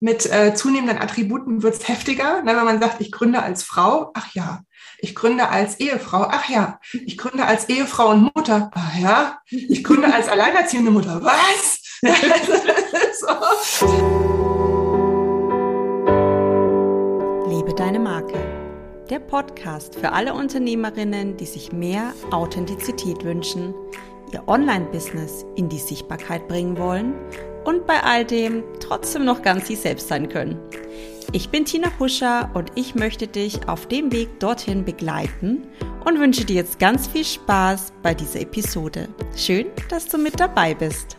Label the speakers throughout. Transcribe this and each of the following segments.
Speaker 1: mit äh, zunehmenden Attributen wird es heftiger. Ne, wenn man sagt, ich gründe als Frau, ach ja, ich gründe als Ehefrau, ach ja, ich gründe als Ehefrau und Mutter, ach ja, ich gründe als alleinerziehende Mutter, was?
Speaker 2: so. Liebe deine Marke. Der Podcast für alle Unternehmerinnen, die sich mehr Authentizität wünschen, ihr Online-Business in die Sichtbarkeit bringen wollen und bei all dem trotzdem noch ganz sie selbst sein können. Ich bin Tina Huscher und ich möchte dich auf dem Weg dorthin begleiten und wünsche dir jetzt ganz viel Spaß bei dieser Episode. Schön, dass du mit dabei bist.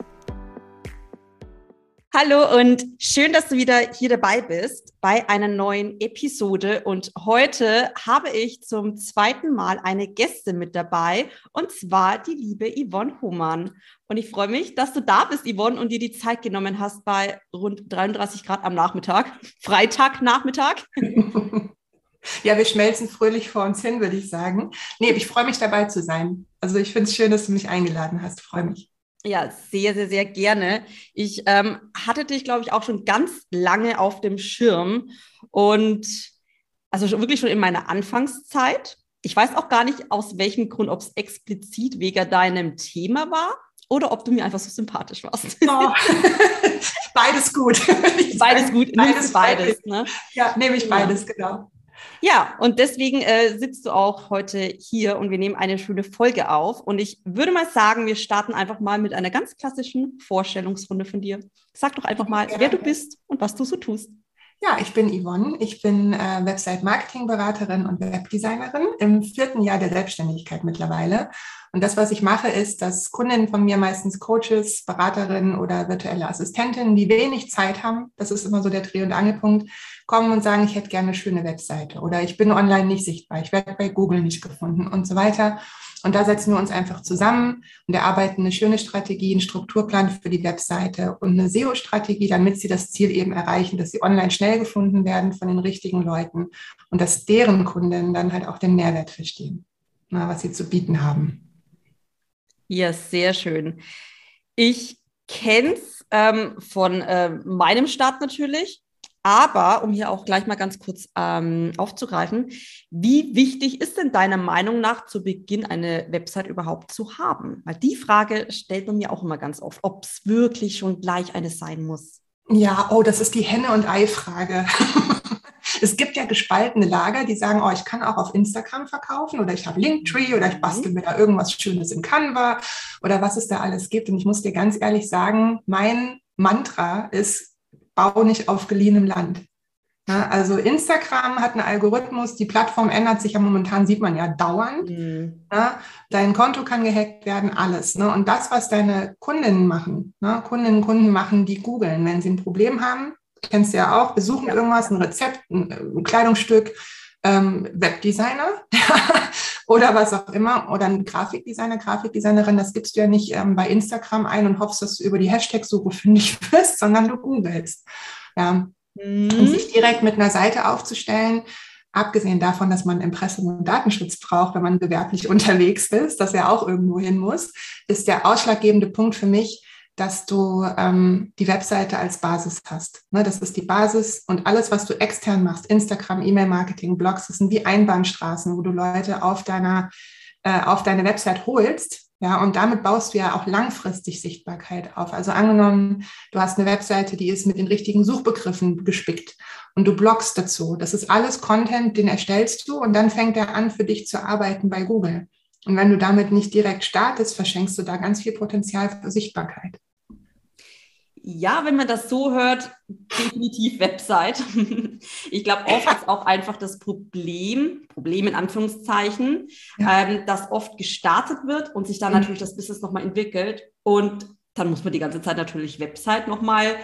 Speaker 2: Hallo und schön, dass du wieder hier dabei bist bei einer neuen Episode. Und heute habe ich zum zweiten Mal eine Gäste mit dabei und zwar die liebe Yvonne Humann. Und ich freue mich, dass du da bist, Yvonne, und dir die Zeit genommen hast bei rund 33 Grad am Nachmittag, Freitagnachmittag.
Speaker 1: Ja, wir schmelzen fröhlich vor uns hin, würde ich sagen. Nee, ich freue mich dabei zu sein. Also ich finde es schön, dass du mich eingeladen hast. Freue mich.
Speaker 2: Ja, sehr, sehr, sehr gerne. Ich ähm, hatte dich, glaube ich, auch schon ganz lange auf dem Schirm und also wirklich schon in meiner Anfangszeit. Ich weiß auch gar nicht, aus welchem Grund, ob es explizit wegen deinem Thema war oder ob du mir einfach so sympathisch warst. Oh.
Speaker 1: beides gut.
Speaker 2: beides gut, beides, beides. Ne?
Speaker 1: Ja, nehme ich beides, ja. genau.
Speaker 2: Ja, und deswegen äh, sitzt du auch heute hier und wir nehmen eine schöne Folge auf. Und ich würde mal sagen, wir starten einfach mal mit einer ganz klassischen Vorstellungsrunde von dir. Sag doch einfach mal, wer du bist und was du so tust.
Speaker 1: Ja, ich bin Yvonne. Ich bin äh, Website-Marketing-Beraterin und Webdesignerin im vierten Jahr der Selbstständigkeit mittlerweile. Und das, was ich mache, ist, dass Kundinnen von mir, meistens Coaches, Beraterinnen oder virtuelle Assistentinnen, die wenig Zeit haben, das ist immer so der Dreh- und Angelpunkt, kommen und sagen, ich hätte gerne eine schöne Webseite oder ich bin online nicht sichtbar, ich werde bei Google nicht gefunden und so weiter. Und da setzen wir uns einfach zusammen und erarbeiten eine schöne Strategie, einen Strukturplan für die Webseite und eine SEO-Strategie, damit sie das Ziel eben erreichen, dass sie online schnell gefunden werden von den richtigen Leuten und dass deren Kunden dann halt auch den Mehrwert verstehen, was sie zu bieten haben.
Speaker 2: Ja, sehr schön. Ich kenne es ähm, von äh, meinem Start natürlich. Aber um hier auch gleich mal ganz kurz ähm, aufzugreifen, wie wichtig ist denn deiner Meinung nach zu Beginn eine Website überhaupt zu haben? Weil die Frage stellt man mir auch immer ganz oft, ob es wirklich schon gleich eine sein muss.
Speaker 1: Ja, oh, das ist die Henne- und Ei-Frage. Es gibt ja gespaltene Lager, die sagen, oh, ich kann auch auf Instagram verkaufen oder ich habe Linktree oder ich bastel mir da irgendwas Schönes in Canva oder was es da alles gibt. Und ich muss dir ganz ehrlich sagen, mein Mantra ist, bau nicht auf geliehenem Land. Ja, also Instagram hat einen Algorithmus, die Plattform ändert sich ja momentan, sieht man ja dauernd. Mhm. Ja, dein Konto kann gehackt werden, alles. Ne? Und das, was deine Kundinnen machen, ne? Kundinnen und Kunden machen, die googeln, wenn sie ein Problem haben, kennst du ja auch, besuchen ja. irgendwas, ein Rezept, ein, ein Kleidungsstück, ähm, Webdesigner oder was auch immer oder ein Grafikdesigner, Grafikdesignerin, das gibst du ja nicht ähm, bei Instagram ein und hoffst, dass du über die Hashtag-Suche fündig wirst, sondern du googelst. Ja. Mhm. Und sich direkt mit einer Seite aufzustellen, abgesehen davon, dass man Impressum und Datenschutz braucht, wenn man gewerblich unterwegs ist, dass er auch irgendwo hin muss, ist der ausschlaggebende Punkt für mich, dass du ähm, die Webseite als Basis hast. Ne, das ist die Basis und alles, was du extern machst, Instagram, E-Mail-Marketing, Blogs, das sind wie Einbahnstraßen, wo du Leute auf deiner äh, auf deine Website holst. Ja, und damit baust du ja auch langfristig Sichtbarkeit auf. Also angenommen, du hast eine Webseite, die ist mit den richtigen Suchbegriffen gespickt und du bloggst dazu. Das ist alles Content, den erstellst du und dann fängt er an, für dich zu arbeiten bei Google. Und wenn du damit nicht direkt startest, verschenkst du da ganz viel Potenzial für Sichtbarkeit.
Speaker 2: Ja, wenn man das so hört, definitiv Website. Ich glaube, oft ist auch einfach das Problem, Problem in Anführungszeichen, ja. ähm, dass oft gestartet wird und sich dann mhm. natürlich das Business nochmal entwickelt. Und dann muss man die ganze Zeit natürlich Website nochmal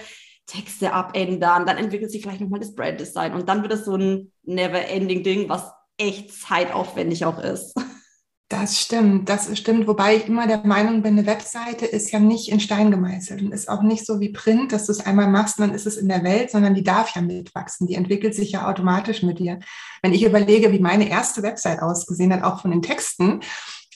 Speaker 2: Texte abändern, dann entwickelt sich vielleicht nochmal das Branddesign und dann wird es so ein never-ending-Ding, was echt zeitaufwendig auch ist.
Speaker 1: Das stimmt, das stimmt. Wobei ich immer der Meinung bin, eine Webseite ist ja nicht in Stein gemeißelt und ist auch nicht so wie Print, dass du es einmal machst und dann ist es in der Welt, sondern die darf ja mitwachsen. Die entwickelt sich ja automatisch mit dir. Wenn ich überlege, wie meine erste Website ausgesehen hat, auch von den Texten,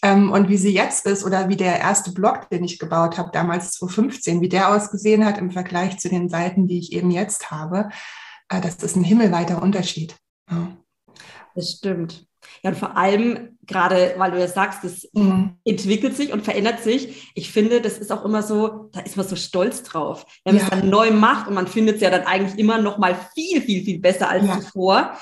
Speaker 1: ähm, und wie sie jetzt ist oder wie der erste Blog, den ich gebaut habe, damals 2015, wie der ausgesehen hat im Vergleich zu den Seiten, die ich eben jetzt habe, äh, das ist ein himmelweiter Unterschied. Ja.
Speaker 2: Das stimmt. Ja, und vor allem, gerade weil du ja sagst, das mhm. entwickelt sich und verändert sich. Ich finde, das ist auch immer so, da ist man so stolz drauf. Wenn man ja. es dann neu macht und man findet es ja dann eigentlich immer noch mal viel, viel, viel besser als ja. zuvor.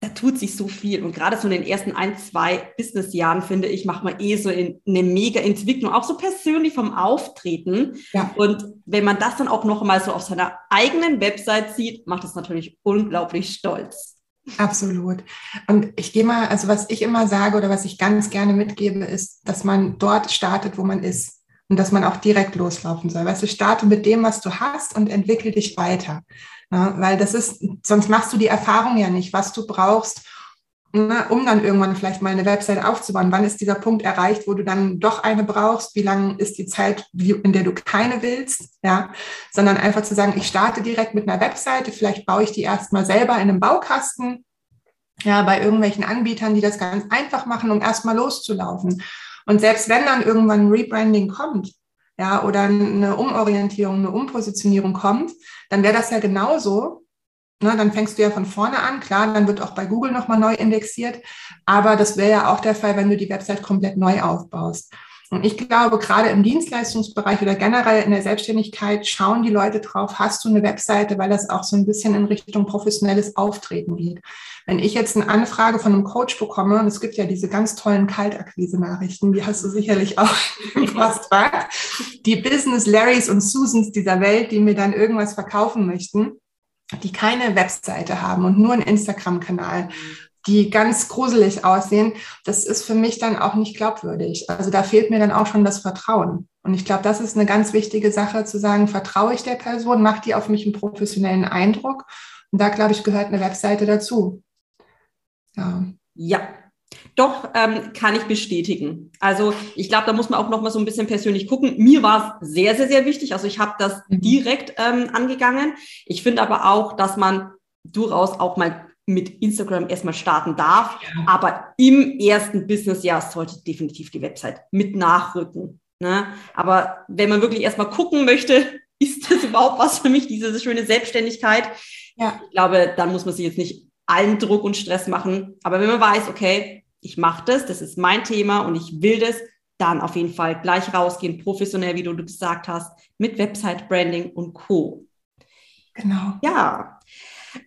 Speaker 2: Da tut sich so viel. Und gerade so in den ersten ein, zwei Businessjahren, finde ich, macht man eh so in, eine mega Entwicklung, auch so persönlich vom Auftreten. Ja. Und wenn man das dann auch noch mal so auf seiner eigenen Website sieht, macht es natürlich unglaublich stolz.
Speaker 1: Absolut. Und ich gehe mal, also was ich immer sage oder was ich ganz gerne mitgebe, ist, dass man dort startet, wo man ist und dass man auch direkt loslaufen soll. Weißt du, starte mit dem, was du hast und entwickel dich weiter. Ja, weil das ist, sonst machst du die Erfahrung ja nicht, was du brauchst, Ne, um dann irgendwann vielleicht mal eine Website aufzubauen. Wann ist dieser Punkt erreicht, wo du dann doch eine brauchst? Wie lange ist die Zeit, in der du keine willst? Ja, sondern einfach zu sagen, ich starte direkt mit einer Webseite. Vielleicht baue ich die erstmal selber in einem Baukasten. Ja, bei irgendwelchen Anbietern, die das ganz einfach machen, um erstmal loszulaufen. Und selbst wenn dann irgendwann ein Rebranding kommt, ja, oder eine Umorientierung, eine Umpositionierung kommt, dann wäre das ja genauso, Ne, dann fängst du ja von vorne an, klar, dann wird auch bei Google nochmal neu indexiert, aber das wäre ja auch der Fall, wenn du die Website komplett neu aufbaust. Und ich glaube, gerade im Dienstleistungsbereich oder generell in der Selbstständigkeit schauen die Leute drauf, hast du eine Webseite, weil das auch so ein bisschen in Richtung professionelles Auftreten geht. Wenn ich jetzt eine Anfrage von einem Coach bekomme, und es gibt ja diese ganz tollen Kaltakquise-Nachrichten, die hast du sicherlich auch im Postfach, die Business Larrys und Susans dieser Welt, die mir dann irgendwas verkaufen möchten, die keine Webseite haben und nur einen Instagram-Kanal, die ganz gruselig aussehen, das ist für mich dann auch nicht glaubwürdig. Also da fehlt mir dann auch schon das Vertrauen. Und ich glaube, das ist eine ganz wichtige Sache, zu sagen, vertraue ich der Person, macht die auf mich einen professionellen Eindruck. Und da, glaube ich, gehört eine Webseite dazu.
Speaker 2: Ja. Ja, doch, ähm, kann ich bestätigen. Also ich glaube, da muss man auch noch mal so ein bisschen persönlich gucken. Mir war es sehr, sehr, sehr wichtig. Also ich habe das mhm. direkt ähm, angegangen. Ich finde aber auch, dass man durchaus auch mal mit Instagram erstmal starten darf. Ja. Aber im ersten Businessjahr sollte definitiv die Website mit nachrücken. Ne? Aber wenn man wirklich erstmal gucken möchte, ist das überhaupt was für mich, diese schöne Selbstständigkeit? Ja. Ich glaube, dann muss man sich jetzt nicht allen Druck und Stress machen. Aber wenn man weiß, okay, ich mache das, das ist mein Thema und ich will das, dann auf jeden Fall gleich rausgehen, professionell, wie du gesagt hast, mit Website Branding und Co. Genau. Ja.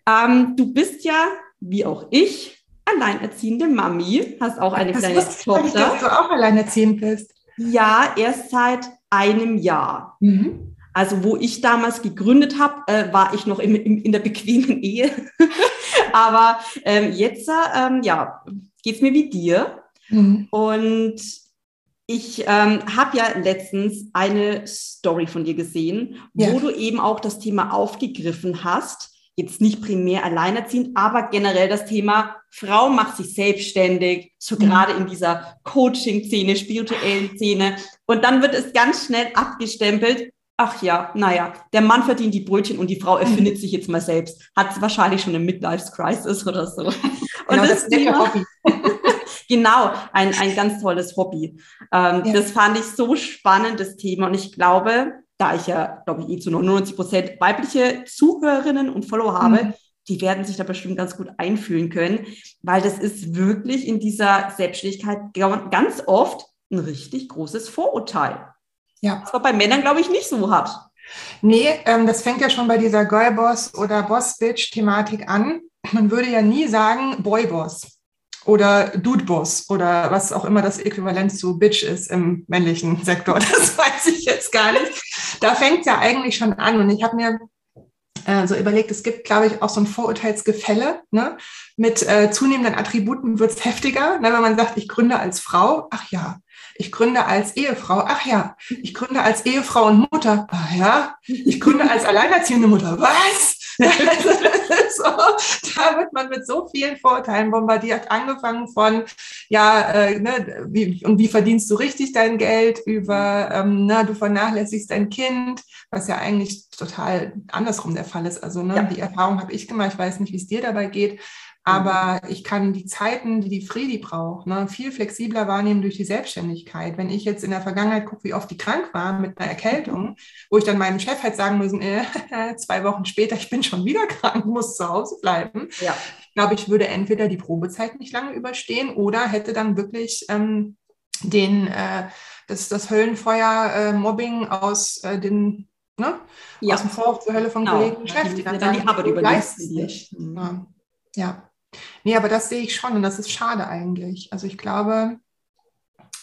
Speaker 2: Ähm, du bist ja, wie auch ich, alleinerziehende Mami, hast auch eine das kleine Tochter. Ich, dass
Speaker 1: du auch alleinerziehend bist.
Speaker 2: Ja, erst seit einem Jahr. Mhm. Also wo ich damals gegründet habe, äh, war ich noch im, im, in der bequemen Ehe. Aber ähm, jetzt, ähm, ja, geht's mir wie dir. Mhm. Und ich ähm, habe ja letztens eine Story von dir gesehen, ja. wo du eben auch das Thema aufgegriffen hast. Jetzt nicht primär alleinerziehend, aber generell das Thema Frau macht sich selbstständig, so mhm. gerade in dieser Coaching-Szene, spirituellen Szene. Und dann wird es ganz schnell abgestempelt, ach ja, naja, der Mann verdient die Brötchen und die Frau erfindet sich jetzt mal selbst. Hat wahrscheinlich schon eine Midlife-Crisis oder so. Und
Speaker 1: genau, das, das Thema, Hobby.
Speaker 2: genau, ein, ein ganz tolles Hobby. Ähm, ja. Das fand ich so spannend, das Thema. Und ich glaube, da ich ja, glaube ich, eh zu 99 Prozent weibliche Zuhörerinnen und Follower habe, mhm. die werden sich da bestimmt ganz gut einfühlen können, weil das ist wirklich in dieser Selbstständigkeit ganz oft ein richtig großes Vorurteil. Ja. Was man bei Männern, glaube ich, nicht so hat.
Speaker 1: Nee, ähm, das fängt ja schon bei dieser Girlboss oder Boss-Bitch-Thematik an. Man würde ja nie sagen Boyboss oder Dudeboss oder was auch immer das Äquivalent zu Bitch ist im männlichen Sektor. Das weiß ich jetzt gar nicht. Da fängt es ja eigentlich schon an. Und ich habe mir äh, so überlegt, es gibt, glaube ich, auch so ein Vorurteilsgefälle. Ne? Mit äh, zunehmenden Attributen wird es heftiger. Ne? Wenn man sagt, ich gründe als Frau, ach ja, ich gründe als Ehefrau. Ach ja, ich gründe als Ehefrau und Mutter. Ach ja, ich gründe als alleinerziehende Mutter. Was? so, da wird man mit so vielen Vorteilen bombardiert, angefangen von, ja, äh, ne, wie, und wie verdienst du richtig dein Geld über, ähm, na, du vernachlässigst dein Kind, was ja eigentlich total andersrum der Fall ist. Also ne, ja. die Erfahrung habe ich gemacht, ich weiß nicht, wie es dir dabei geht Aber ich kann die Zeiten, die die Friedi braucht, ne, viel flexibler wahrnehmen durch die Selbstständigkeit. Wenn ich jetzt in der Vergangenheit gucke, wie oft die krank war mit einer Erkältung, wo ich dann meinem Chef halt sagen müssen, äh, zwei Wochen später, ich bin schon wieder krank, muss zu Hause bleiben. Ja. Ich glaube, ich würde entweder die Probezeit nicht lange überstehen oder hätte dann wirklich ähm, den, äh, das, das Höllenfeuer äh, aus äh, den ne? Ja. aus dem Vorhof zur Hölle von genau. Kollegen und Chef, die dann, dann die Arbeit überleisten sich. Mhm. Ja. Nee, aber das sehe ich schon und das ist schade eigentlich. Also ich glaube,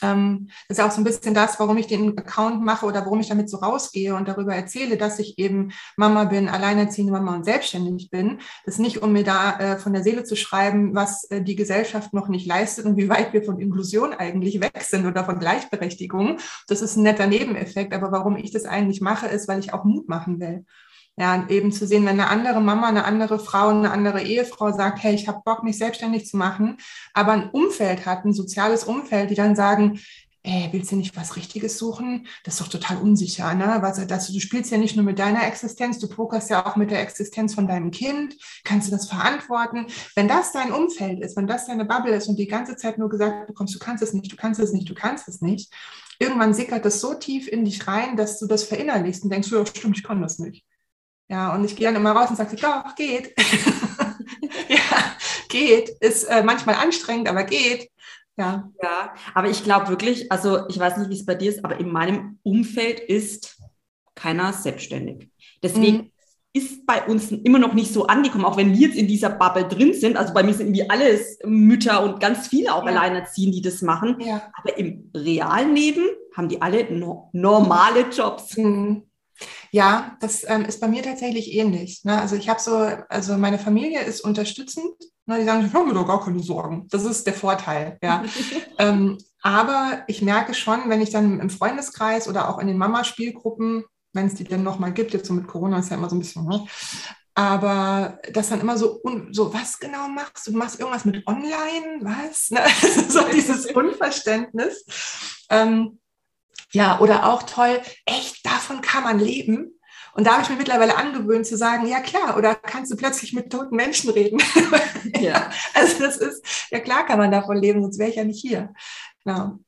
Speaker 1: ähm, das ist auch so ein bisschen das, warum ich den Account mache oder warum ich damit so rausgehe und darüber erzähle, dass ich eben Mama bin, alleinerziehende Mama und selbstständig bin. Das ist nicht, um mir da äh, von der Seele zu schreiben, was äh, die Gesellschaft noch nicht leistet und wie weit wir von Inklusion eigentlich weg sind oder von Gleichberechtigung. Das ist ein netter Nebeneffekt. Aber warum ich das eigentlich mache, ist, weil ich auch Mut machen will. Ja, eben zu sehen, wenn eine andere Mama, eine andere Frau, eine andere Ehefrau sagt, hey, ich habe Bock, mich selbstständig zu machen, aber ein Umfeld hat, ein soziales Umfeld, die dann sagen, ey, willst du nicht was Richtiges suchen? Das ist doch total unsicher, ne? Was, das, du spielst ja nicht nur mit deiner Existenz, du pokerst ja auch mit der Existenz von deinem Kind. Kannst du das verantworten? Wenn das dein Umfeld ist, wenn das deine Bubble ist und die ganze Zeit nur gesagt bekommst, du kannst es nicht, du kannst es nicht, du kannst es nicht, irgendwann sickert das so tief in dich rein, dass du das verinnerlichst und denkst, ja, stimmt, ich kann das nicht. Ja, und ich gehe dann immer raus und sage, doch, geht. ja, geht. Ist äh, manchmal anstrengend, aber geht.
Speaker 2: Ja. Ja, aber ich glaube wirklich, also ich weiß nicht, wie es bei dir ist, aber in meinem Umfeld ist keiner selbstständig. Deswegen mhm. ist bei uns immer noch nicht so angekommen, auch wenn wir jetzt in dieser Bubble drin sind. Also bei mir sind irgendwie alles Mütter und ganz viele auch ja. alleinerziehend, die das machen. Ja. Aber im realen Leben haben die alle no normale Jobs.
Speaker 1: Mhm. Ja, das ähm, ist bei mir tatsächlich ähnlich. Ne? Also ich habe so, also meine Familie ist unterstützend. Ne? Die sagen, ich habe mir doch gar keine Sorgen. Das ist der Vorteil. Ja. ähm, aber ich merke schon, wenn ich dann im Freundeskreis oder auch in den Mama-Spielgruppen, wenn es die denn nochmal gibt, jetzt so mit Corona ist ja immer so ein bisschen, ne? aber das dann immer so, so, was genau machst du? Du machst irgendwas mit Online? Was? Ne? so dieses Unverständnis. Ähm, ja, oder auch toll, echt, davon kann man leben. Und da habe ich mir mittlerweile angewöhnt zu sagen, ja klar, oder kannst du plötzlich mit toten Menschen reden? ja. Also das ist, ja klar kann man davon leben, sonst wäre ich ja nicht hier. Genau.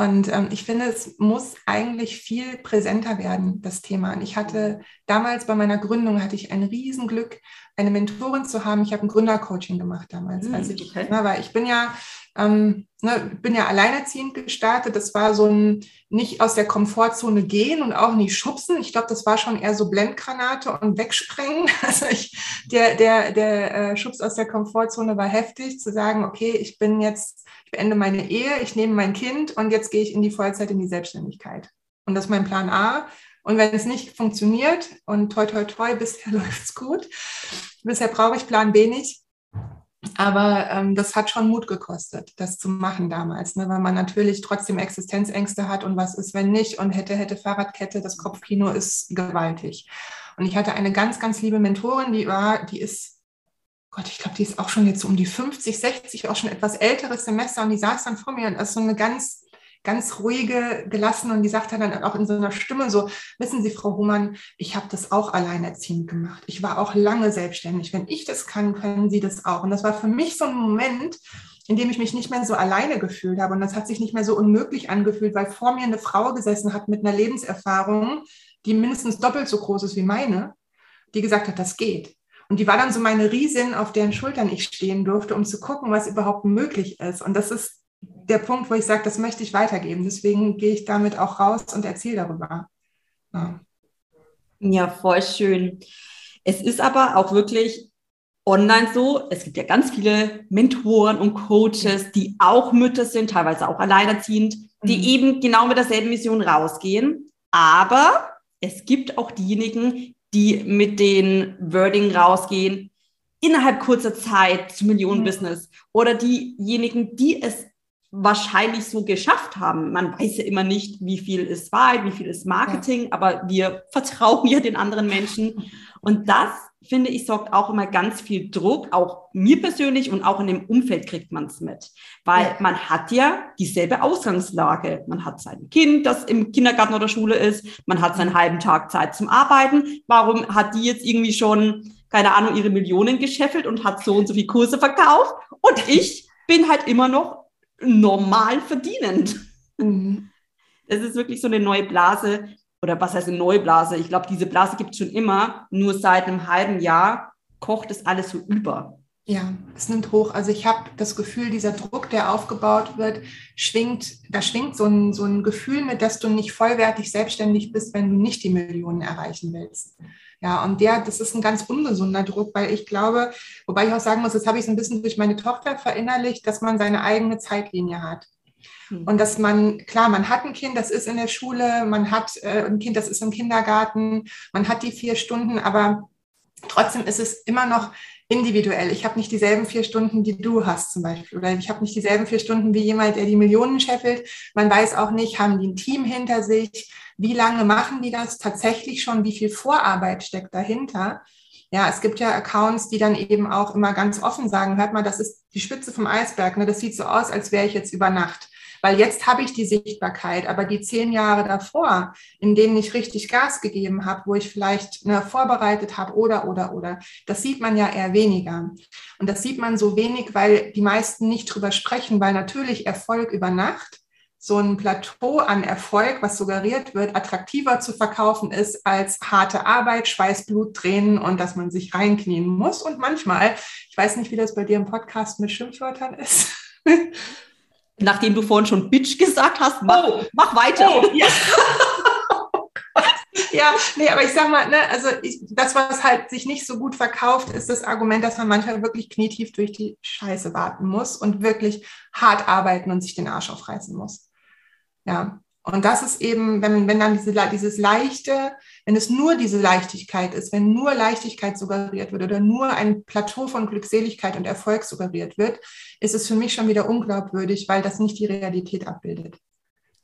Speaker 1: Und ähm, ich finde, es muss eigentlich viel präsenter werden, das Thema. Und ich hatte damals bei meiner Gründung hatte ich ein Riesenglück, eine Mentorin zu haben. Ich habe ein Gründercoaching gemacht damals, mhm, als ich, okay. ne, weil ich bin ja ähm, ne, bin ja alleinerziehend gestartet. Das war so ein nicht aus der Komfortzone gehen und auch nicht schubsen. Ich glaube, das war schon eher so Blendgranate und wegsprengen. Also ich, der, der, der äh, Schubs aus der Komfortzone war heftig, zu sagen, okay, ich bin jetzt, ich beende meine Ehe, ich nehme mein Kind und jetzt gehe ich in die Vollzeit in die Selbstständigkeit. Und das ist mein Plan A. Und wenn es nicht funktioniert und toi, toi, toi, bisher läuft es gut, bisher brauche ich Plan B nicht, aber ähm, das hat schon Mut gekostet, das zu machen damals, ne? weil man natürlich trotzdem Existenzängste hat und was ist, wenn nicht und hätte, hätte Fahrradkette, das Kopfkino ist gewaltig. Und ich hatte eine ganz, ganz liebe Mentorin, die war, die ist, Gott, ich glaube, die ist auch schon jetzt so um die 50, 60, auch schon etwas älteres Semester und die saß dann vor mir und ist so eine ganz ganz ruhige, gelassen und die sagte dann auch in so einer Stimme so, wissen Sie, Frau Humann, ich habe das auch alleinerziehend gemacht. Ich war auch lange selbstständig. Wenn ich das kann, können Sie das auch. Und das war für mich so ein Moment, in dem ich mich nicht mehr so alleine gefühlt habe. Und das hat sich nicht mehr so unmöglich angefühlt, weil vor mir eine Frau gesessen hat mit einer Lebenserfahrung, die mindestens doppelt so groß ist wie meine, die gesagt hat, das geht. Und die war dann so meine Riesin, auf deren Schultern ich stehen durfte, um zu gucken, was überhaupt möglich ist. Und das ist der Punkt, wo ich sage, das möchte ich weitergeben. Deswegen gehe ich damit auch raus und erzähle darüber.
Speaker 2: Ja. ja, voll schön. Es ist aber auch wirklich online so, es gibt ja ganz viele Mentoren und Coaches, die auch Mütter sind, teilweise auch alleinerziehend, die mhm. eben genau mit derselben Mission rausgehen. Aber es gibt auch diejenigen, die mit den Wording rausgehen, innerhalb kurzer Zeit zu Millionenbusiness. Mhm. Oder diejenigen, die es wahrscheinlich so geschafft haben. Man weiß ja immer nicht, wie viel ist Wahrheit, wie viel ist Marketing, ja. aber wir vertrauen ja den anderen Menschen. Und das, finde ich, sorgt auch immer ganz viel Druck, auch mir persönlich und auch in dem Umfeld kriegt man es mit. Weil ja. man hat ja dieselbe Ausgangslage. Man hat sein Kind, das im Kindergarten oder Schule ist, man hat seinen halben Tag Zeit zum Arbeiten. Warum hat die jetzt irgendwie schon keine Ahnung, ihre Millionen gescheffelt und hat so und so viel Kurse verkauft. Und ich bin halt immer noch normal verdienend. Mhm. Das ist wirklich so eine neue Blase. Oder was heißt eine neue Blase? Ich glaube, diese Blase gibt es schon immer. Nur seit einem halben Jahr kocht es alles so über.
Speaker 1: Ja, es nimmt hoch. Also ich habe das Gefühl, dieser Druck, der aufgebaut wird, schwingt, da schwingt so ein, so ein Gefühl mit, dass du nicht vollwertig selbstständig bist, wenn du nicht die Millionen erreichen willst. Ja, und der, das ist ein ganz ungesunder Druck, weil ich glaube, wobei ich auch sagen muss, das habe ich so ein bisschen durch meine Tochter verinnerlicht, dass man seine eigene Zeitlinie hat. Hm. Und dass man, klar, man hat ein Kind, das ist in der Schule, man hat äh, ein Kind, das ist im Kindergarten, man hat die vier Stunden, aber trotzdem ist es immer noch individuell. Ich habe nicht dieselben vier Stunden, die du hast zum Beispiel. Oder ich habe nicht dieselben vier Stunden wie jemand, der die Millionen scheffelt. Man weiß auch nicht, haben die ein Team hinter sich? Wie lange machen die das tatsächlich schon? Wie viel Vorarbeit steckt dahinter? Ja, es gibt ja Accounts, die dann eben auch immer ganz offen sagen, hört mal, das ist die Spitze vom Eisberg. Ne? Das sieht so aus, als wäre ich jetzt über Nacht. Weil jetzt habe ich die Sichtbarkeit, aber die zehn Jahre davor, in denen ich richtig Gas gegeben habe, wo ich vielleicht ne, vorbereitet habe oder, oder, oder, das sieht man ja eher weniger. Und das sieht man so wenig, weil die meisten nicht drüber sprechen, weil natürlich Erfolg über Nacht so ein Plateau an Erfolg, was suggeriert wird, attraktiver zu verkaufen ist als harte Arbeit, Schweiß, Blut, Tränen und dass man sich reinknien muss. Und manchmal, ich weiß nicht, wie das bei dir im Podcast mit Schimpfwörtern ist.
Speaker 2: nachdem du vorhin schon Bitch gesagt hast, mach, oh. mach weiter. Oh, ja.
Speaker 1: ja, nee, aber ich sag mal, ne, also ich, das, was halt sich nicht so gut verkauft, ist das Argument, dass man manchmal wirklich knietief durch die Scheiße warten muss und wirklich hart arbeiten und sich den Arsch aufreißen muss. Ja, und das ist eben, wenn, wenn dann diese, dieses leichte, wenn es nur diese Leichtigkeit ist, wenn nur Leichtigkeit suggeriert wird oder nur ein Plateau von Glückseligkeit und Erfolg suggeriert wird, ist es für mich schon wieder unglaubwürdig, weil das nicht die Realität abbildet.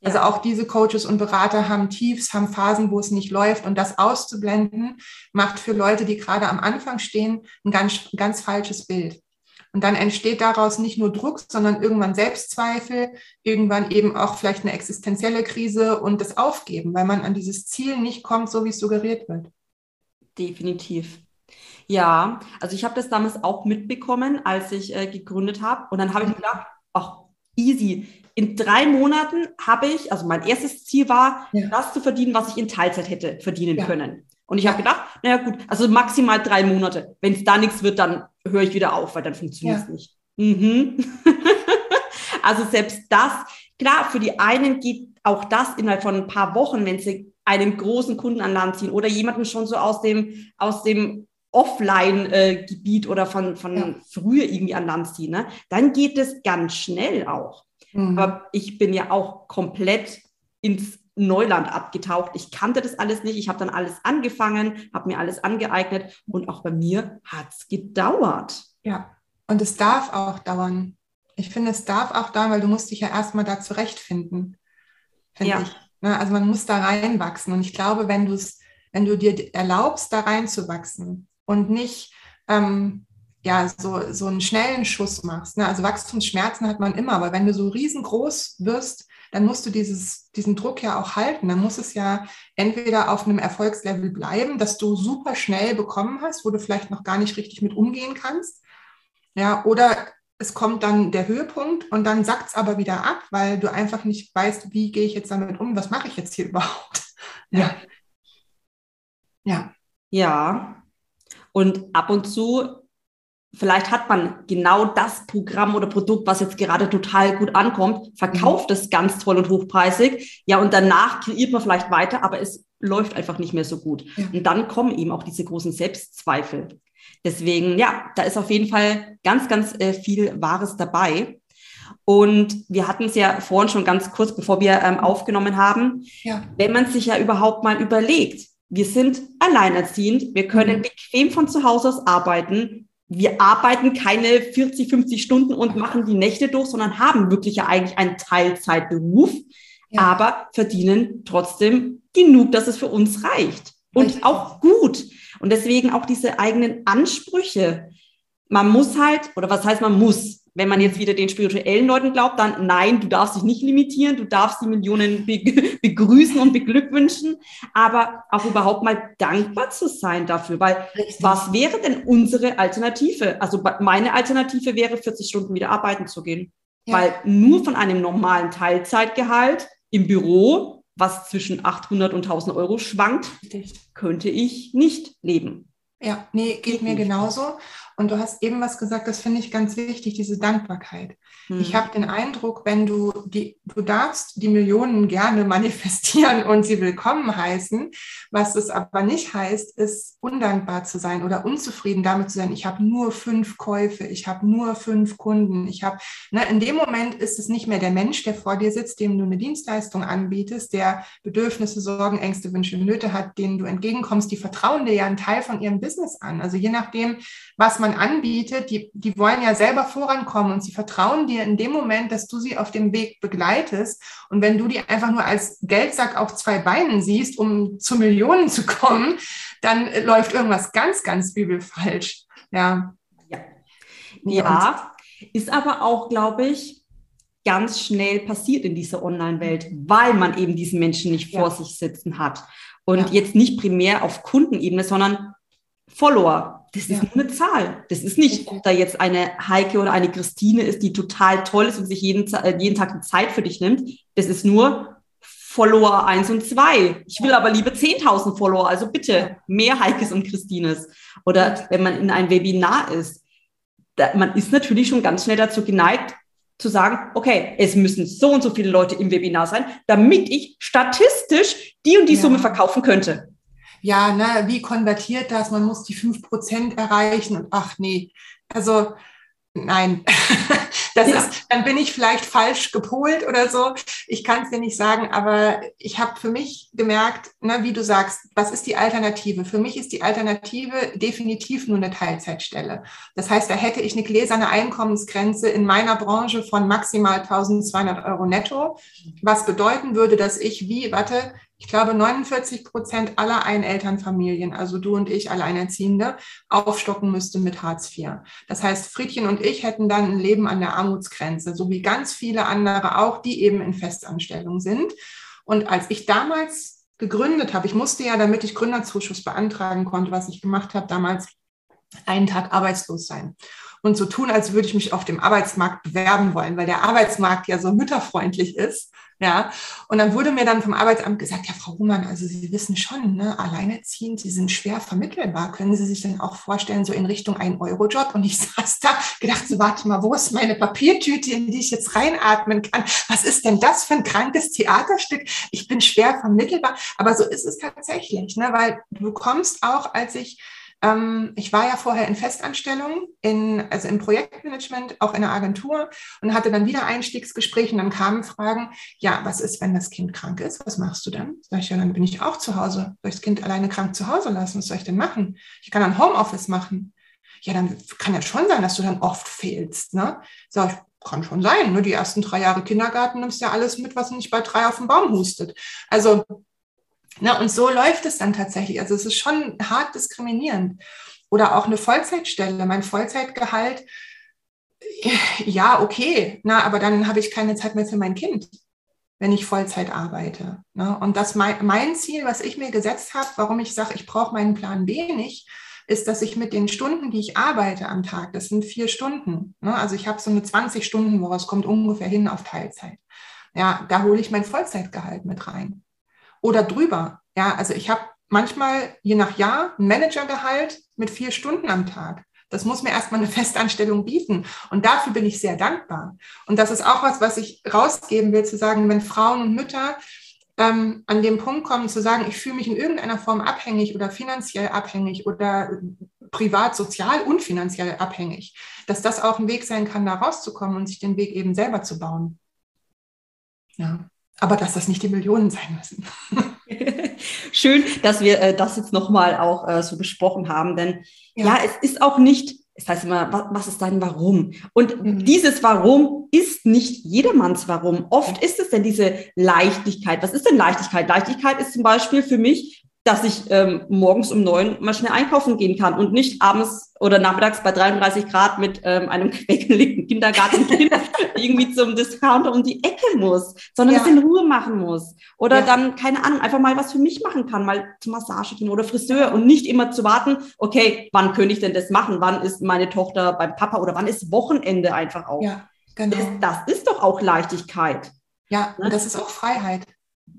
Speaker 1: Ja. Also auch diese Coaches und Berater haben Tiefs, haben Phasen, wo es nicht läuft und das auszublenden, macht für Leute, die gerade am Anfang stehen, ein ganz, ganz falsches Bild. Und dann entsteht daraus nicht nur Druck, sondern irgendwann Selbstzweifel, irgendwann eben auch vielleicht eine existenzielle Krise und das Aufgeben, weil man an dieses Ziel nicht kommt, so wie es suggeriert wird.
Speaker 2: Definitiv. Ja, also ich habe das damals auch mitbekommen, als ich äh, gegründet habe. Und dann habe ich mir gedacht, ach, easy. In drei Monaten habe ich, also mein erstes Ziel war, ja. das zu verdienen, was ich in Teilzeit hätte verdienen ja. können. Und ich habe gedacht, naja gut, also maximal drei Monate. Wenn es da nichts wird, dann höre ich wieder auf, weil dann funktioniert es ja. nicht. Mhm. also selbst das, klar, für die einen geht auch das innerhalb von ein paar Wochen, wenn sie einen großen Kunden an Land ziehen oder jemanden schon so aus dem, aus dem Offline-Gebiet oder von, von ja. früher irgendwie an Land ziehen, ne? dann geht es ganz schnell auch. Mhm. Aber ich bin ja auch komplett ins Neuland abgetaucht. Ich kannte das alles nicht. Ich habe dann alles angefangen, habe mir alles angeeignet und auch bei mir hat es gedauert.
Speaker 1: Ja, und es darf auch dauern. Ich finde, es darf auch dauern, weil du musst dich ja erstmal da zurechtfinden, finde ja. ich. Ne? Also man muss da reinwachsen. Und ich glaube, wenn du es, wenn du dir erlaubst, da reinzuwachsen und nicht ähm, ja, so, so einen schnellen Schuss machst. Ne? Also Wachstumsschmerzen hat man immer, aber wenn du so riesengroß wirst, dann musst du dieses, diesen Druck ja auch halten. Dann muss es ja entweder auf einem Erfolgslevel bleiben, das du super schnell bekommen hast, wo du vielleicht noch gar nicht richtig mit umgehen kannst. Ja, oder es kommt dann der Höhepunkt und dann sackt es aber wieder ab, weil du einfach nicht weißt, wie gehe ich jetzt damit um, was mache ich jetzt hier überhaupt. Ja.
Speaker 2: Ja. Ja. Und ab und zu vielleicht hat man genau das Programm oder Produkt, was jetzt gerade total gut ankommt, verkauft mhm. es ganz toll und hochpreisig. Ja, und danach kreiert man vielleicht weiter, aber es läuft einfach nicht mehr so gut. Ja. Und dann kommen eben auch diese großen Selbstzweifel. Deswegen, ja, da ist auf jeden Fall ganz, ganz äh, viel Wahres dabei. Und wir hatten es ja vorhin schon ganz kurz, bevor wir ähm, aufgenommen haben, ja. wenn man sich ja überhaupt mal überlegt, wir sind alleinerziehend, wir können mhm. bequem von zu Hause aus arbeiten, wir arbeiten keine 40, 50 Stunden und machen die Nächte durch, sondern haben wirklich ja eigentlich einen Teilzeitberuf, ja. aber verdienen trotzdem genug, dass es für uns reicht. Und Richtig. auch gut. Und deswegen auch diese eigenen Ansprüche. Man muss halt, oder was heißt man muss? Wenn man jetzt wieder den spirituellen Leuten glaubt, dann nein, du darfst dich nicht limitieren, du darfst die Millionen begrüßen und beglückwünschen, aber auch überhaupt mal dankbar zu sein dafür, weil Richtig. was wäre denn unsere Alternative? Also meine Alternative wäre, 40 Stunden wieder arbeiten zu gehen, ja. weil nur von einem normalen Teilzeitgehalt im Büro, was zwischen 800 und 1000 Euro schwankt, Richtig. könnte ich nicht leben.
Speaker 1: Ja, nee, geht mir genauso. Und du hast eben was gesagt, das finde ich ganz wichtig, diese Dankbarkeit. Mhm. Ich habe den Eindruck, wenn du die, du darfst die Millionen gerne manifestieren und sie willkommen heißen. Was es aber nicht heißt, ist undankbar zu sein oder unzufrieden damit zu sein. Ich habe nur fünf Käufe, ich habe nur fünf Kunden. Ich habe, ne, in dem Moment ist es nicht mehr der Mensch, der vor dir sitzt, dem du eine Dienstleistung anbietest, der Bedürfnisse, Sorgen, Ängste, Wünsche, Nöte hat, denen du entgegenkommst. Die vertrauen dir ja einen Teil von ihrem Business an. Also je nachdem, was man anbietet, die, die wollen ja selber vorankommen und sie vertrauen dir in dem Moment, dass du sie auf dem Weg begleitest. Und wenn du die einfach nur als Geldsack auf zwei Beinen siehst, um zu Millionen zu kommen, dann läuft irgendwas ganz, ganz übel falsch. Ja.
Speaker 2: Ja, ja ist aber auch, glaube ich, ganz schnell passiert in dieser Online-Welt, weil man eben diesen Menschen nicht vor ja. sich sitzen hat. Und ja. jetzt nicht primär auf Kundenebene, sondern Follower. Das ist ja. nur eine Zahl. Das ist nicht, ob da jetzt eine Heike oder eine Christine ist, die total toll ist und sich jeden, äh, jeden Tag die Zeit für dich nimmt. Das ist nur Follower 1 und 2. Ich will aber lieber 10.000 Follower, also bitte mehr Heikes und Christines. Oder wenn man in ein Webinar ist, da, man ist natürlich schon ganz schnell dazu geneigt, zu sagen, okay, es müssen so und so viele Leute im Webinar sein, damit ich statistisch die und die ja. Summe verkaufen könnte
Speaker 1: ja, ne, wie konvertiert das? Man muss die 5% erreichen und ach nee, also nein, das ja. ist, dann bin ich vielleicht falsch gepolt oder so. Ich kann es dir nicht sagen, aber ich habe für mich gemerkt, ne, wie du sagst, was ist die Alternative? Für mich ist die Alternative definitiv nur eine Teilzeitstelle. Das heißt, da hätte ich eine gläserne Einkommensgrenze in meiner Branche von maximal 1200 Euro netto, was bedeuten würde, dass ich wie, warte, ich glaube, 49 Prozent aller Einelternfamilien, also du und ich, Alleinerziehende, aufstocken müsste mit Hartz IV. Das heißt, Friedchen und ich hätten dann ein Leben an der Armutsgrenze, so wie ganz viele andere auch, die eben in Festanstellung sind. Und als ich damals gegründet habe, ich musste ja, damit ich Gründerzuschuss beantragen konnte, was ich gemacht habe, damals einen Tag arbeitslos sein und so tun, als würde ich mich auf dem Arbeitsmarkt bewerben wollen, weil der Arbeitsmarkt ja so mütterfreundlich ist. Ja, und dann wurde mir dann vom Arbeitsamt gesagt, ja, Frau Ruhmann, also Sie wissen schon, ne, alleinerziehend, Sie sind schwer vermittelbar. Können Sie sich denn auch vorstellen, so in Richtung ein Euro-Job? Und ich saß da, gedacht, so, warte mal, wo ist meine Papiertüte, in die ich jetzt reinatmen kann? Was ist denn das für ein krankes Theaterstück? Ich bin schwer vermittelbar. Aber so ist es tatsächlich, ne, weil du kommst auch, als ich ich war ja vorher in Festanstellung, in, also im Projektmanagement, auch in einer Agentur und hatte dann wieder Einstiegsgespräche und dann kamen Fragen, ja, was ist, wenn das Kind krank ist? Was machst du dann? Sag ich, ja, dann bin ich auch zu Hause. Soll ich das Kind alleine krank zu Hause lassen? Was soll ich denn machen? Ich kann dann Homeoffice machen. Ja, dann kann ja schon sein, dass du dann oft fehlst. Ne? Sag ich, kann schon sein. Nur die ersten drei Jahre Kindergarten nimmst ja alles mit, was nicht bei drei auf dem Baum hustet. Also na, und so läuft es dann tatsächlich. Also es ist schon hart diskriminierend. Oder auch eine Vollzeitstelle. Mein Vollzeitgehalt, ja, okay, na, aber dann habe ich keine Zeit mehr für mein Kind, wenn ich Vollzeit arbeite. Ne? Und das mein, Ziel, was ich mir gesetzt habe, warum ich sage, ich brauche meinen Plan B nicht, ist, dass ich mit den Stunden, die ich arbeite am Tag, das sind vier Stunden. Ne? Also ich habe so eine 20-Stunden-Woche, es kommt ungefähr hin auf Teilzeit. Ja, da hole ich mein Vollzeitgehalt mit rein oder drüber. Ja, also ich habe manchmal je nach Jahr ein Managergehalt mit vier Stunden am Tag. Das muss mir erstmal eine Festanstellung bieten. Und dafür bin ich sehr dankbar. Und das ist auch was, was ich rausgeben will, zu sagen, wenn Frauen und Mütter ähm, an dem Punkt kommen, zu sagen, ich fühle mich in irgendeiner Form abhängig oder finanziell abhängig oder privat, sozial und finanziell abhängig, dass das auch ein Weg sein kann, da rauszukommen und sich den Weg eben selber zu bauen. Ja aber dass das nicht die Millionen sein müssen.
Speaker 2: Schön, dass wir äh, das jetzt nochmal auch äh, so besprochen haben, denn ja. ja. es ist auch nicht, es heißt immer, was, was ist dein Warum? Und mhm. dieses Warum ist nicht jedermanns Warum. Oft ist es denn diese Leichtigkeit. Was ist denn Leichtigkeit? Leichtigkeit ist zum Beispiel für mich, dass ich ähm, morgens um neun mal schnell einkaufen gehen kann und nicht abends oder nachmittags bei 33 Grad mit ähm, einem quäkeligten Kindergartenkind irgendwie zum Discounter um die Ecke muss, sondern ja. es in Ruhe machen muss. Oder ja. dann, keine Ahnung, einfach mal was für mich machen kann, mal zur Massage gehen oder Friseur und nicht immer zu warten, okay, wann könnte ich denn das machen? Wann ist meine Tochter beim Papa oder wann ist Wochenende einfach auch?
Speaker 1: Ja, genau.
Speaker 2: Das, das ist doch auch Leichtigkeit.
Speaker 1: Ja, ne? das ist auch Freiheit.